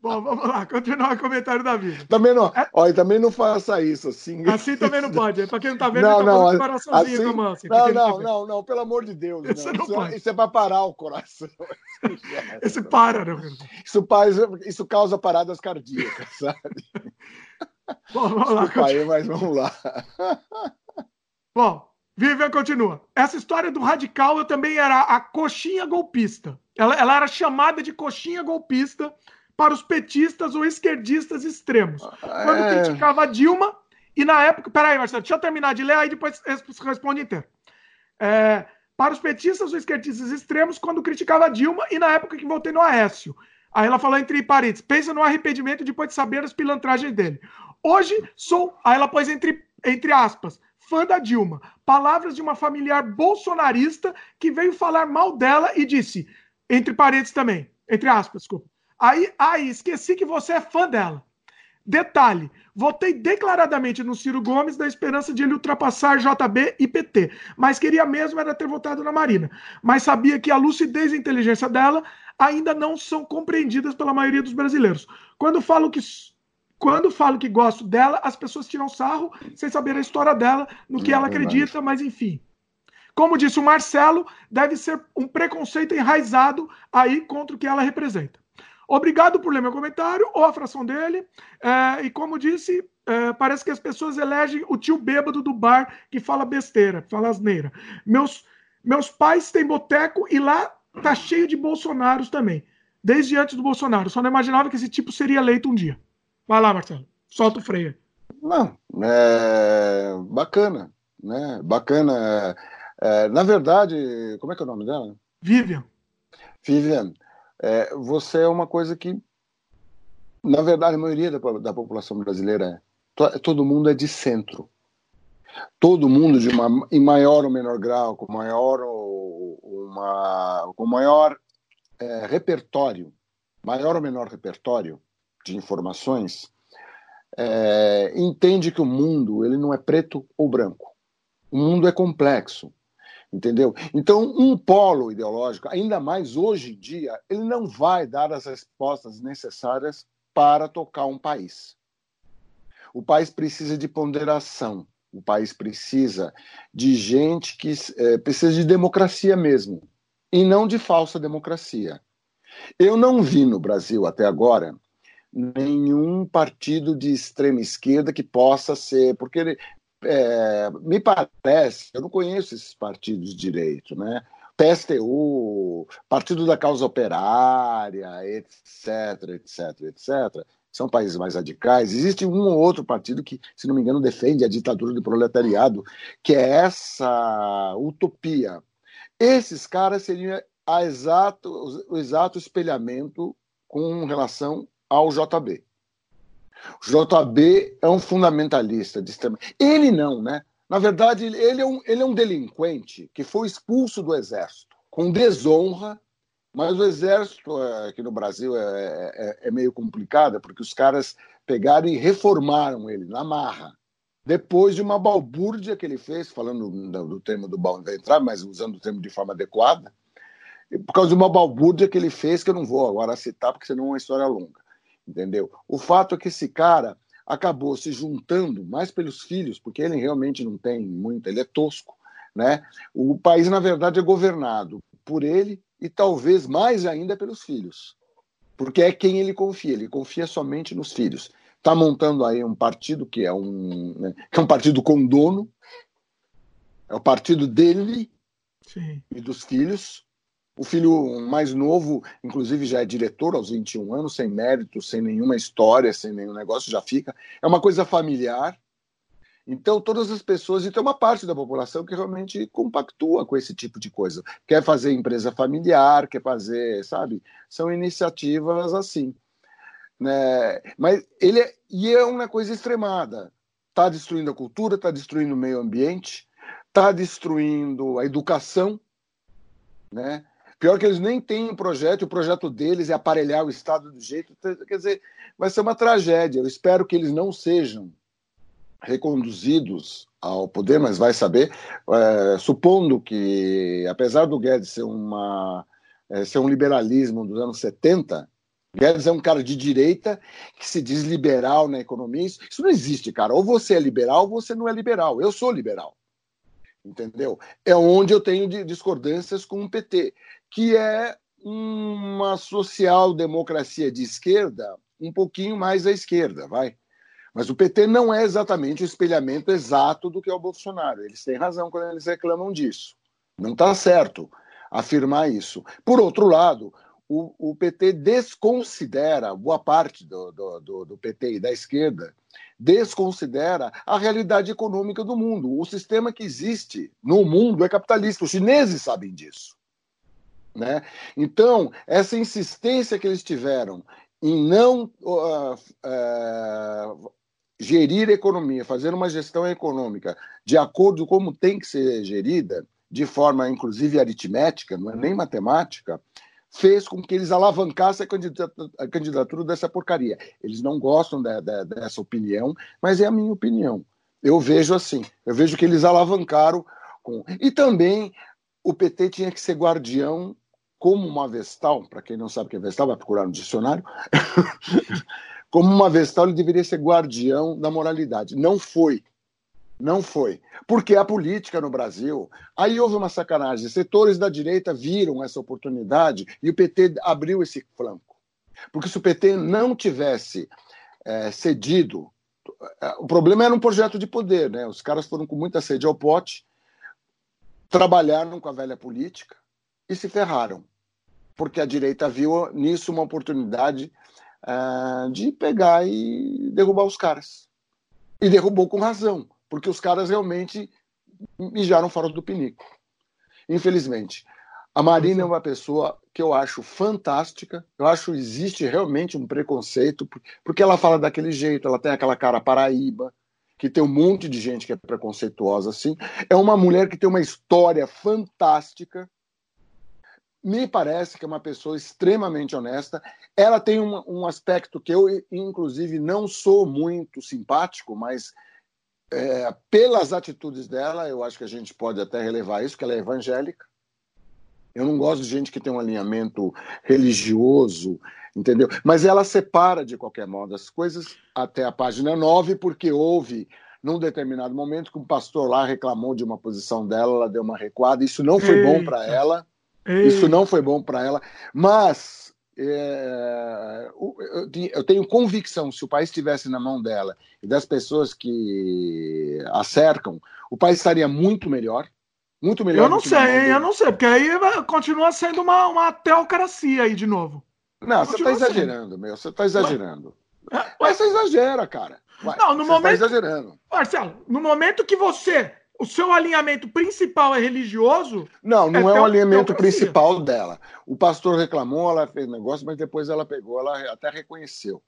Bom, vamos lá, continuar o comentário da vida. Também não, é... olha, também não faça isso assim. Assim também não pode. Para quem não tá vendo, não, tá não, coraçãozinho assim, com a mão. Assim, não, não, não, não, pelo amor de Deus. Não. Isso, não isso, isso é para parar o coração. <laughs> Esse para, né? Isso, isso causa paradas cardíacas, sabe? <laughs> Bom, vamos lá. Desculpa aí, mas vamos lá. Bom, Vivian continua. Essa história do radical eu também era a coxinha golpista. Ela, ela era chamada de coxinha golpista para os petistas ou esquerdistas extremos. Quando é... criticava a Dilma, e na época. Peraí, Marcelo, deixa eu terminar de ler, aí depois responde inteiro. É, para os petistas ou esquerdistas extremos, quando criticava a Dilma, e na época que votei no Aécio. Aí ela falou entre parênteses: pensa no arrependimento depois de saber as pilantragens dele. Hoje sou, aí ela pôs entre, entre aspas, fã da Dilma. Palavras de uma familiar bolsonarista que veio falar mal dela e disse, entre parênteses também, entre aspas, desculpa. Aí, aí, esqueci que você é fã dela. Detalhe, votei declaradamente no Ciro Gomes na esperança de ele ultrapassar JB e PT, mas queria mesmo era ter votado na Marina. Mas sabia que a lucidez e inteligência dela ainda não são compreendidas pela maioria dos brasileiros. Quando falo que quando falo que gosto dela, as pessoas tiram sarro sem saber a história dela, no que Não, ela é verdade. acredita, mas enfim. Como disse o Marcelo, deve ser um preconceito enraizado aí contra o que ela representa. Obrigado por ler meu comentário, ou a fração dele. É, e como disse, é, parece que as pessoas elegem o tio bêbado do bar que fala besteira, fala asneira. Meus, meus pais têm boteco e lá tá cheio de Bolsonaros também. Desde antes do Bolsonaro. Só não imaginava que esse tipo seria eleito um dia. Vai lá, Marcelo. Solta o freio. Não, é bacana, né? Bacana. É, na verdade, como é que é o nome dela? Vivian. Vivian, é, você é uma coisa que, na verdade, a maioria da, da população brasileira é. To- Todo mundo é de centro. Todo mundo, de uma, em maior ou menor grau, com maior, ou, uma, com maior é, repertório, maior ou menor repertório de informações, é, entende que o mundo ele não é preto ou branco. O mundo é complexo. Entendeu? Então, um polo ideológico, ainda mais hoje em dia, ele não vai dar as respostas necessárias para tocar um país. O país precisa de ponderação, o país precisa de gente que eh, precisa de democracia mesmo, e não de falsa democracia. Eu não vi no Brasil até agora nenhum partido de extrema esquerda que possa ser, porque ele, é, me parece, eu não conheço esses partidos de direito, né? PSTU, Partido da Causa Operária, etc, etc, etc. São países mais radicais. Existe um ou outro partido que, se não me engano, defende a ditadura do proletariado, que é essa utopia. Esses caras seriam a exato, o exato espelhamento com relação ao JB. O JB é um fundamentalista de extrema. Ele não, né? Na verdade, ele é, um, ele é um delinquente que foi expulso do exército com desonra, mas o exército é, aqui no Brasil é, é, é, meio complicado, porque os caras pegaram e reformaram ele na marra. Depois de uma balbúrdia que ele fez, falando do, do termo do Baum vai entrar, mas usando o termo de forma adequada, por causa de uma balbúrdia que ele fez, que eu não vou agora citar, porque senão é uma história longa entendeu? O fato é que esse cara acabou se juntando mais pelos filhos, porque ele realmente não tem muito, ele é tosco, né? O país na verdade é governado por ele e talvez mais ainda pelos filhos, porque é quem ele confia, ele confia somente nos filhos. Está montando aí um partido que é um, né, que é um partido com dono, é o partido dele Sim. e dos filhos, o filho mais novo, inclusive, já é diretor aos 21 anos, sem mérito, sem nenhuma história, sem nenhum negócio, já fica. É uma coisa familiar. Então, todas as pessoas, e tem uma parte da população que realmente compactua com esse tipo de coisa. Quer fazer empresa familiar, quer fazer, sabe? São iniciativas assim. Né? Mas ele é, e é uma coisa extremada. Está destruindo a cultura, está destruindo o meio ambiente, está destruindo a educação, né? Pior que eles nem têm um projeto, o projeto deles é aparelhar o Estado do jeito. Quer dizer, vai ser uma tragédia. Eu espero que eles não sejam reconduzidos ao poder, mas vai saber. É, supondo que, apesar do Guedes ser, uma, é, ser um liberalismo dos anos 70, Guedes é um cara de direita que se diz liberal na economia. Isso, isso não existe, cara. Ou você é liberal ou você não é liberal. Eu sou liberal entendeu? É onde eu tenho discordâncias com o PT, que é uma social-democracia de esquerda, um pouquinho mais à esquerda, vai. Mas o PT não é exatamente o espelhamento exato do que é o Bolsonaro. Eles têm razão quando eles reclamam disso. Não está certo afirmar isso. Por outro lado, o, o, PT desconsidera, boa parte do, do, do, do PT e da esquerda, desconsidera a realidade econômica do mundo. O sistema que existe no mundo é capitalista. Os chineses sabem disso. Né? Então, essa insistência que eles tiveram em não uh, uh, gerir a economia, fazer uma gestão econômica de acordo com como tem que ser gerida, de forma inclusive aritmética, não é nem matemática, fez com que eles alavancassem a candidatura, a candidatura dessa porcaria. Eles não gostam de, de, dessa opinião, mas é a minha opinião. Eu vejo assim, eu vejo que eles alavancaram com. E também o PT tinha que ser guardião como uma Vestal, para quem não sabe o que é Vestal, vai procurar no dicionário, <laughs> Como uma vestal, ele deveria ser guardião da moralidade. Não foi. Não foi. Porque a política no Brasil. Aí houve uma sacanagem. Setores da direita viram essa oportunidade e o PT abriu esse flanco. Porque se o PT não tivesse é, cedido. É, o problema era um projeto de poder, né? Os caras foram com muita sede ao pote, trabalharam com a velha política e se ferraram. Porque a direita viu nisso uma oportunidade uh, de pegar e derrubar os caras. E derrubou com razão porque os caras realmente mijaram fora do pinico. Infelizmente. A Marina é uma pessoa que eu acho fantástica. Eu acho que existe realmente um preconceito, porque ela fala daquele jeito, ela tem aquela cara paraíba, que tem um monte de gente que é preconceituosa assim. É uma mulher que tem uma história fantástica. Me parece que é uma pessoa extremamente honesta. Ela tem um, um aspecto que eu, inclusive, não sou muito simpático, mas é, pelas atitudes dela, eu acho que a gente pode até relevar isso, que ela é evangélica. Eu não gosto de gente que tem um alinhamento religioso, entendeu? Mas ela separa, de qualquer modo, as coisas até a página 9, porque houve, num determinado momento, que um pastor lá reclamou de uma posição dela, ela deu uma recuada. Isso não foi bom para ela. Isso não foi bom para ela. Mas é, eu tenho convicção, se o país estivesse na mão dela e das pessoas que a cercam, o país estaria muito melhor. Muito melhor. Eu não sei, eu não sei, porque aí continua sendo uma, uma teocracia aí de novo. Não, você está exagerando, meu. Você está exagerando. Mas você exagera, cara. não, no você tá momento. Tá exagerando. Marcelo, no momento que você o seu alinhamento principal é religioso? Não, não é, é o alinhamento principal dela. O pastor reclamou, ela fez negócio, mas depois ela pegou, ela até reconheceu.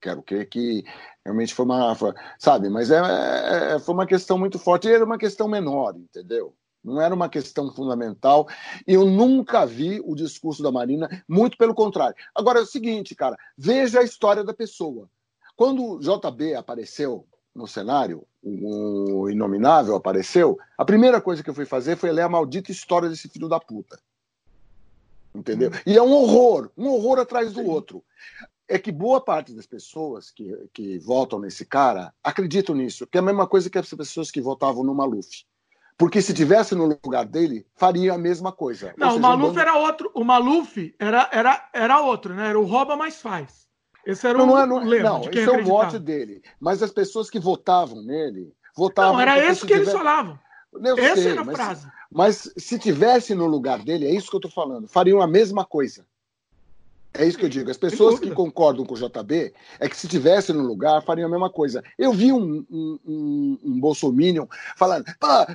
Quero crer que realmente foi uma. Foi, sabe, mas é, é, foi uma questão muito forte. E era uma questão menor, entendeu? Não era uma questão fundamental. E eu nunca vi o discurso da Marina, muito pelo contrário. Agora é o seguinte, cara, veja a história da pessoa. Quando o JB apareceu no cenário, o Inominável apareceu, a primeira coisa que eu fui fazer foi ler a maldita história desse filho da puta. Entendeu? E é um horror, um horror atrás do outro. É que boa parte das pessoas que, que votam nesse cara acreditam nisso, que é a mesma coisa que as pessoas que votavam no Maluf. Porque se tivesse no lugar dele, faria a mesma coisa. Não, seja, o Maluf bando... era outro. O Maluf era, era, era outro, né? Era o rouba mais faz. Esse era não, o, é, não, lema não, esse é o voto dele. Mas as pessoas que votavam nele votavam. Não, era esse que tiver... eles falavam. Eu Essa sei, era a mas, frase. Mas se tivesse no lugar dele, é isso que eu estou falando, fariam a mesma coisa. É isso que eu digo. As pessoas que concordam com o JB é que se tivesse no lugar, fariam a mesma coisa. Eu vi um, um, um, um bolsominion falando,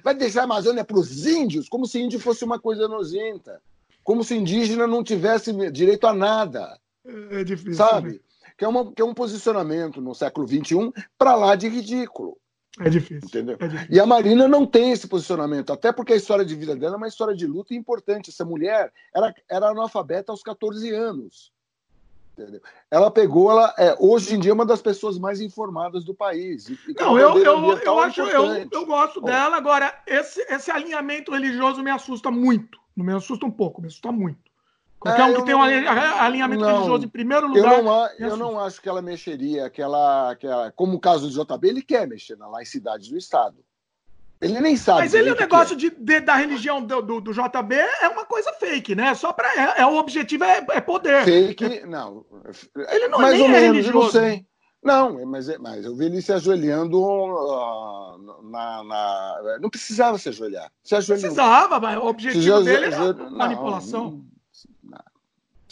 vai deixar a Amazônia para os índios, como se índio fosse uma coisa nojenta. Como se indígena não tivesse direito a nada. É difícil. Sabe? Né? Que é, uma, que é um posicionamento no século XXI para lá de ridículo. É difícil. Entendeu? É difícil. E a Marina não tem esse posicionamento, até porque a história de vida dela é uma história de luta importante. Essa mulher era, era analfabeta aos 14 anos. Entendeu? Ela pegou, ela é hoje em dia uma das pessoas mais informadas do país. E, não, eu, eu, eu acho, eu, eu gosto Bom, dela. Agora, esse, esse alinhamento religioso me assusta muito. Não me assusta um pouco, me assusta muito. Qualquer é, um que tem um alinhamento não, religioso em primeiro lugar. Eu não, eu não acho que ela mexeria, que ela, que ela, como o caso do JB, ele quer mexer na laicidade do Estado. Ele nem sabe. Mas ele, o negócio de, de, da religião do, do, do, JB é uma coisa fake, né? Só para é, é, o objetivo é, é poder. Fake, é, não. Ele não mais nem ou é menos, religioso. não sei. Não, mas, é, mas eu vi ele se ajoelhando uh, na, na, Não precisava se ajoelhar. Se ajoelhou. Precisava, mas o objetivo dele era manipulação. Não,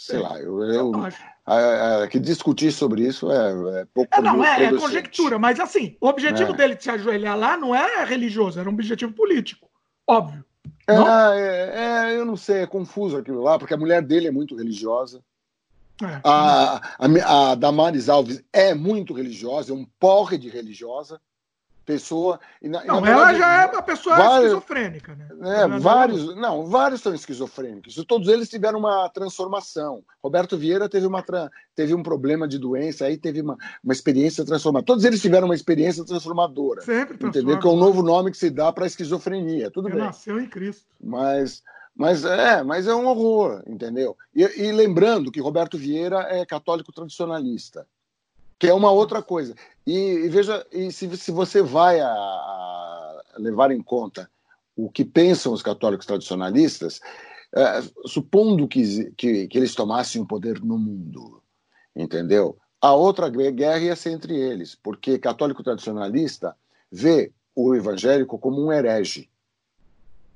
sei lá, eu, eu, eu que discutir sobre isso é, é pouco. É, não, é, é conjectura, mas assim, o objetivo é. dele de se ajoelhar lá não é religioso, era um objetivo político, óbvio. É, é, é, eu não sei, é confuso aquilo lá, porque a mulher dele é muito religiosa. A, a, a Damares Alves é muito religiosa, é um porre de religiosa pessoa. Na, não, na ela já é uma pessoa vários, esquizofrênica, né? É, vários, não, vários são esquizofrênicos. Todos eles tiveram uma transformação. Roberto Vieira teve, uma, teve um problema de doença, aí teve uma, uma experiência transformadora. Todos eles tiveram uma experiência transformadora. Sempre Entendeu? Que é um novo nome que se dá para a esquizofrenia. Tudo Ele bem. Nasceu em Cristo. Mas. Mas é, mas é um horror, entendeu? E, e lembrando que Roberto Vieira é católico tradicionalista. Que é uma outra coisa. E, e veja, e se, se você vai a, a, levar em conta o que pensam os católicos tradicionalistas, é, supondo que, que, que eles tomassem o poder no mundo, entendeu? A outra guerra ia ser entre eles, porque católico tradicionalista vê o evangélico como um herege.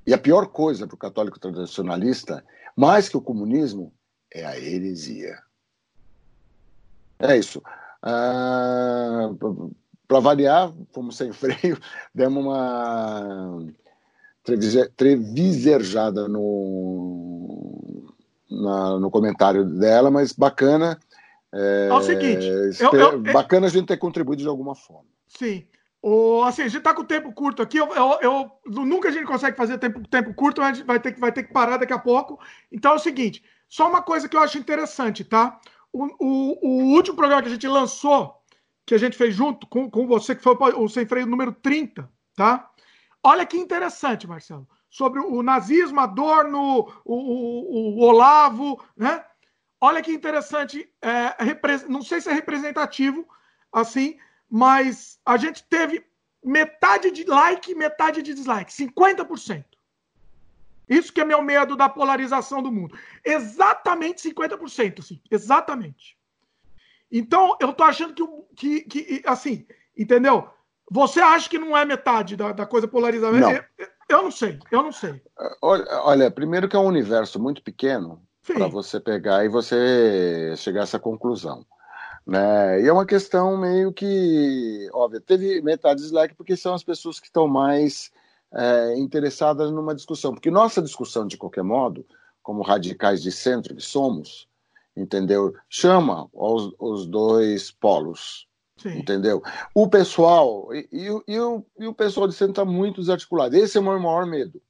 E a pior coisa para o católico tradicionalista, mais que o comunismo, é a heresia. É isso. Ah, para variar, fomos sem <laughs> freio, demos uma treviserjada no, na, no comentário dela, mas bacana. É, é o seguinte, eu, eu, bacana a gente ter contribuído de alguma forma. Sim. O, assim, a gente está com o tempo curto aqui. Eu, eu, eu, nunca a gente consegue fazer tempo, tempo curto, a gente vai ter, que, vai ter que parar daqui a pouco. Então é o seguinte: só uma coisa que eu acho interessante, tá? O, o, último programa que a gente lançou, que a gente fez junto com, com você, que foi o Sem Freio número 30, tá? Olha que interessante, Marcelo. Sobre o nazismo, Adorno, o, o, Olavo, né? Olha que interessante. É, não sei se é representativo, assim, mas a gente teve metade de like metade de dislike, 50%. Isso que é meu medo da polarização do mundo. Exatamente 50%, sim. Exatamente. Então, eu tô achando que, que, que assim, entendeu? Você acha que não é metade da, da coisa polarizada? Não. Eu, eu, não sei, eu não sei. Olha, olha primeiro que é um universo muito pequeno para você pegar e você chegar a essa conclusão. Né? E é uma questão meio que, óbvio, teve metade dislike porque são as pessoas que estão mais é, interessadas numa discussão. Porque nossa discussão, de qualquer modo, como radicais de centro que somos, entendeu? Chama os, os dois polos. Sim. Entendeu? O pessoal, e, e, e, o, e o pessoal de centro está muito desarticulado. Esse é o meu maior medo.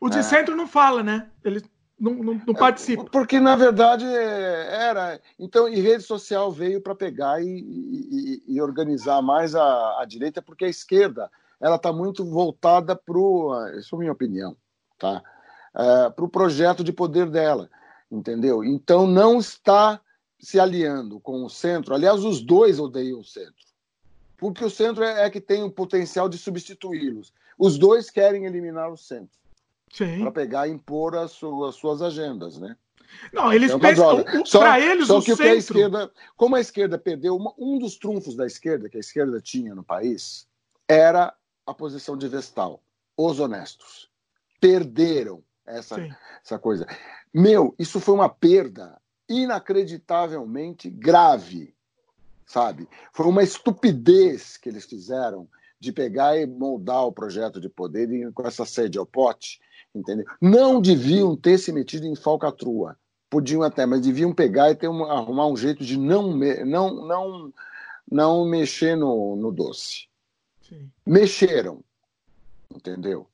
O de é. centro não fala, né? Ele não, não, não participa. Porque, na verdade, era. Então, e rede social veio para pegar e, e, e, organizar mais a, a, direita, porque a esquerda ela está muito voltada para o. Isso é a minha opinião, tá? É, para o projeto de poder dela, entendeu? Então, não está se aliando com o centro. Aliás, os dois odeiam o centro. Porque o centro é, é que tem o potencial de substituí-los. Os dois querem eliminar o centro para pegar e impor as suas, as suas agendas, né? Não, eles então, pensam para eles só o que centro... a esquerda, como a esquerda perdeu uma, um dos trunfos da esquerda que a esquerda tinha no país era a posição de Vestal, os honestos. Perderam essa, essa coisa. Meu, isso foi uma perda inacreditavelmente grave, sabe? Foi uma estupidez que eles fizeram de pegar e moldar o projeto de poder com essa sede ao pote entendeu? Não deviam ter se metido em falcatrua. Podiam até, mas deviam pegar e ter um, arrumar um jeito de não, não, não, não mexer no, no doce. Sim. Mexeram, entendeu?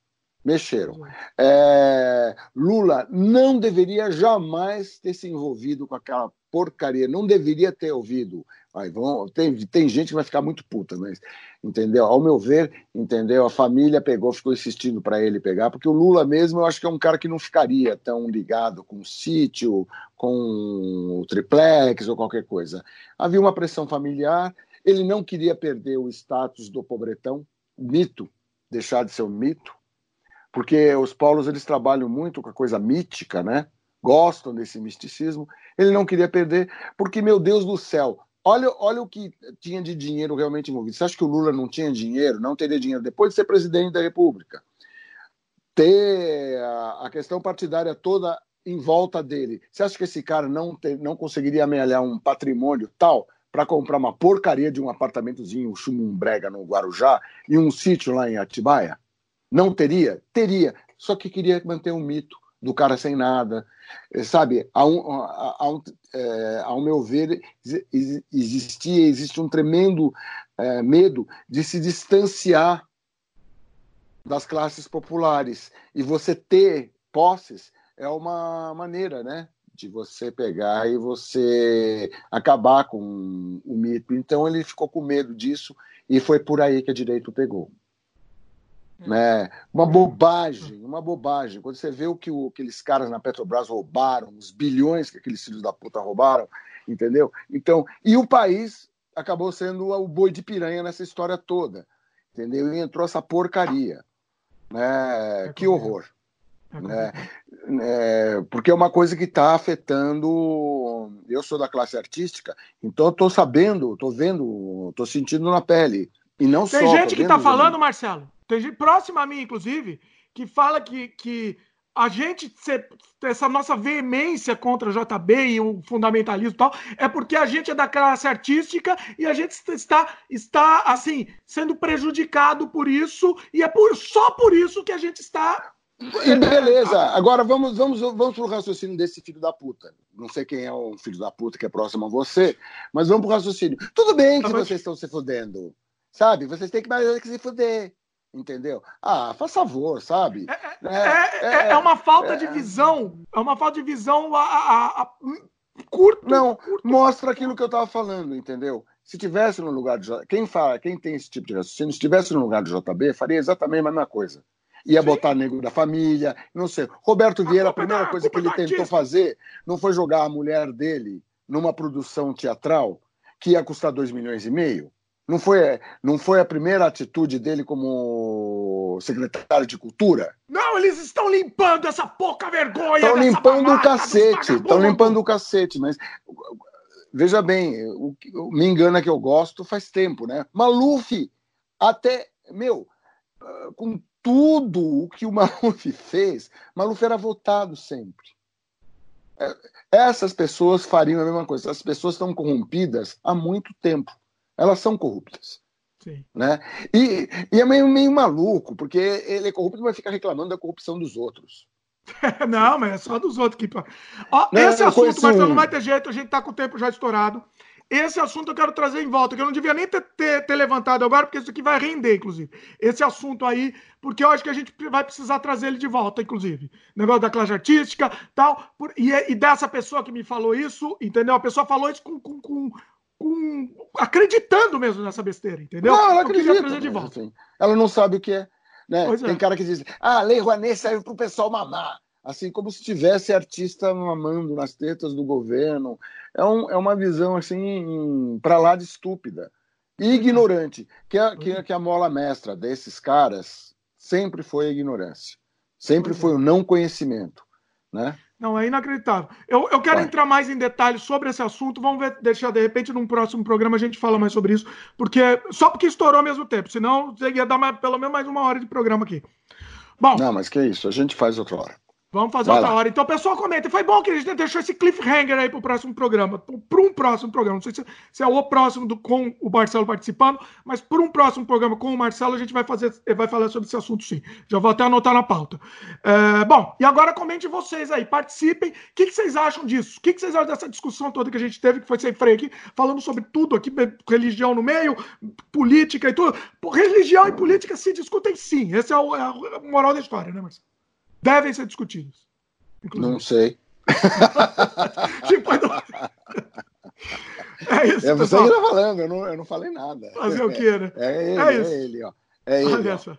Mexeram. É, Lula não deveria jamais ter se envolvido com aquela porcaria, não deveria ter ouvido. Aí, vão, tem, tem gente que vai ficar muito puta, mas entendeu? Ao meu ver, entendeu? A família pegou, ficou insistindo para ele pegar, porque o Lula mesmo, eu acho que é um cara que não ficaria tão ligado com o sítio, com o triplex ou qualquer coisa. Havia uma pressão familiar, ele não queria perder o status do pobretão, mito, deixar de ser um mito, porque os paulos eles trabalham muito com a coisa mítica, né? Gostam desse misticismo. Ele não queria perder, porque meu Deus do céu, olha, olha o que tinha de dinheiro realmente envolvido. Você acha que o Lula não tinha dinheiro, não teria dinheiro depois de ser presidente da República? Ter a, a questão partidária toda em volta dele. Você acha que esse cara não, ter, não conseguiria amealhar um patrimônio tal para comprar uma porcaria de um apartamentozinho, um brega no Guarujá e um sítio lá em Atibaia? Não teria? Teria. Só que queria manter um mito do cara sem nada. Sabe, ao, ao, é, ao meu ver, existia, existe um tremendo é, medo de se distanciar das classes populares. E você ter posses é uma maneira, né? De você pegar e você acabar com o mito. Então ele ficou com medo disso e foi por aí que a direita pegou. Né? Uma bobagem, uma bobagem. Quando você vê o que o, aqueles caras na Petrobras roubaram, os bilhões que aqueles filhos da puta roubaram, entendeu? Então, e o país acabou sendo o boi de piranha nessa história toda, entendeu? E entrou essa porcaria, né? É que horror. Né? É, porque é uma coisa que está afetando. Eu sou da classe artística, então estou sabendo, estou vendo, estou sentindo na pele. E não Tem só. Tem gente que está falando, Marcelo, tem gente próxima a mim, inclusive, que fala que, que a gente, essa nossa veemência contra o JB e o fundamentalismo e tal, é porque a gente é da classe artística e a gente está, está assim, sendo prejudicado por isso, e é por, só por isso que a gente está. E beleza, agora vamos, vamos, vamos pro raciocínio desse filho da puta. Não sei quem é o filho da puta que é próximo a você, mas vamos pro raciocínio. Tudo bem que tá vocês estão se fudendo, sabe? Vocês têm que mais que se fuder entendeu? Ah, faz favor, sabe? É, é, é, é, é uma falta de visão, é uma falta de visão a, a, a curto. Não, curto. mostra aquilo que eu estava falando, entendeu? Se tivesse no lugar de quem fala, quem tem esse tipo de raciocínio, se tivesse no lugar de JB, faria exatamente a mesma coisa. Ia Sim. botar nego da família, não sei. Roberto Vieira, a, a primeira coisa que ele tentou fazer não foi jogar a mulher dele numa produção teatral que ia custar 2 milhões e meio. Não foi, não foi a primeira atitude dele como secretário de Cultura? Não, eles estão limpando essa pouca vergonha. Estão limpando o cacete. Estão limpando o cacete, mas veja bem, o, o, me engana que eu gosto faz tempo, né? Maluf, até, meu, com tudo o que o Maluf <laughs> fez, Maluf era votado sempre. É, essas pessoas fariam a mesma coisa. As pessoas estão corrompidas há muito tempo elas são corruptas. Sim. Né? E, e é meio, meio maluco, porque ele é corrupto, mas fica reclamando da corrupção dos outros. <laughs> não, mas é só dos outros que. Ó, não, esse assunto, Marcelo, não vai ter jeito, a gente tá com o tempo já estourado. Esse assunto eu quero trazer em volta, que eu não devia nem ter, ter, ter, levantado agora, porque isso aqui vai render, inclusive. Esse assunto aí, porque eu acho que a gente vai precisar trazer ele de volta, inclusive. Negócio da classe artística tal. Por, e, e, dessa pessoa que me falou isso, entendeu? A pessoa falou isso com, com, com, acreditando mesmo nessa besteira, entendeu? Não, ela acredita. De volta. Assim, ela não sabe o que é. Né? É. Tem cara que diz, ah, a Lei Rouanet serve para o pessoal mamar. Assim, como se tivesse artista mamando nas tetas do governo. É, um, é uma visão, assim, para lá de estúpida. E ignorante. Que a, que, que a mola mestra desses caras sempre foi a ignorância. Sempre foi o não conhecimento. Né? Não, é inacreditável. Eu, eu quero Vai. entrar mais em detalhes sobre esse assunto. Vamos ver, deixar de repente num próximo programa a gente fala mais sobre isso, porque só porque estourou ao mesmo tempo, senão ia dar mais, pelo menos mais uma hora de programa aqui. Bom. Não, mas que isso, a gente faz outra hora. Vamos fazer Vai outra lá. hora. Então, pessoal, comenta. Foi bom que a gente deixou esse cliffhanger aí pro próximo programa. Para um próximo programa. Não sei se, se, é o próximo do, com o Marcelo participando, mas para um próximo programa com o Marcelo, a gente vai fazer, vai falar sobre esse assunto sim. Já vou até anotar na pauta. É, bom, e agora comente vocês aí, participem. O que, que vocês acham disso? O que, que vocês acham dessa discussão toda que a gente teve, que foi sem freio aqui, falando sobre tudo aqui, religião no meio, política e tudo. religião e política se discutem sim. Esse é, o, é a moral da história, né, Marcelo? Devem ser discutidos. Inclusive. Não sei. <laughs> tipo, é isso. É você que tá falando, eu não, eu não falei nada. Fazer o quê, né? É ele, é, é ele, ó. É ele. Olha só.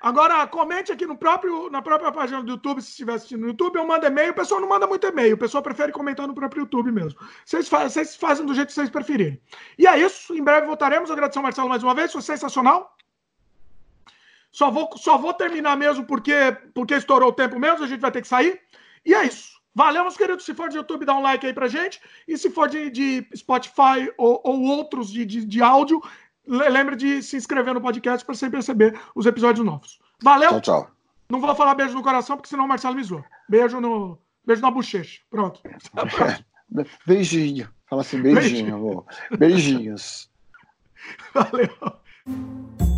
Agora, comente aqui no próprio, na própria página do YouTube, se estiver assistindo no YouTube, eu mando e-mail. O pessoal não manda muito e-mail, o pessoal prefere comentar no próprio YouTube mesmo. Vocês, faz, vocês fazem do jeito que vocês preferirem. E é isso, em breve voltaremos. Agradecer ao Marcelo mais uma vez, foi sensacional. Só vou, só vou terminar mesmo porque, porque estourou o tempo mesmo, a gente vai ter que sair. E é isso. Valeu, meus queridos. Se for de YouTube, dá um like aí pra gente. E se for de, de Spotify ou, ou outros de, de, de áudio, lembre de se inscrever no podcast para sempre receber os episódios novos. Valeu. Tchau, tchau. Não vou falar beijo no coração, porque senão o Marcelo me zoa. Beijo, no, beijo na bochecha. Pronto. <laughs> Beijinho. Fala assim, beijinho, beijinho. amor. Beijinhos. <laughs> Valeu.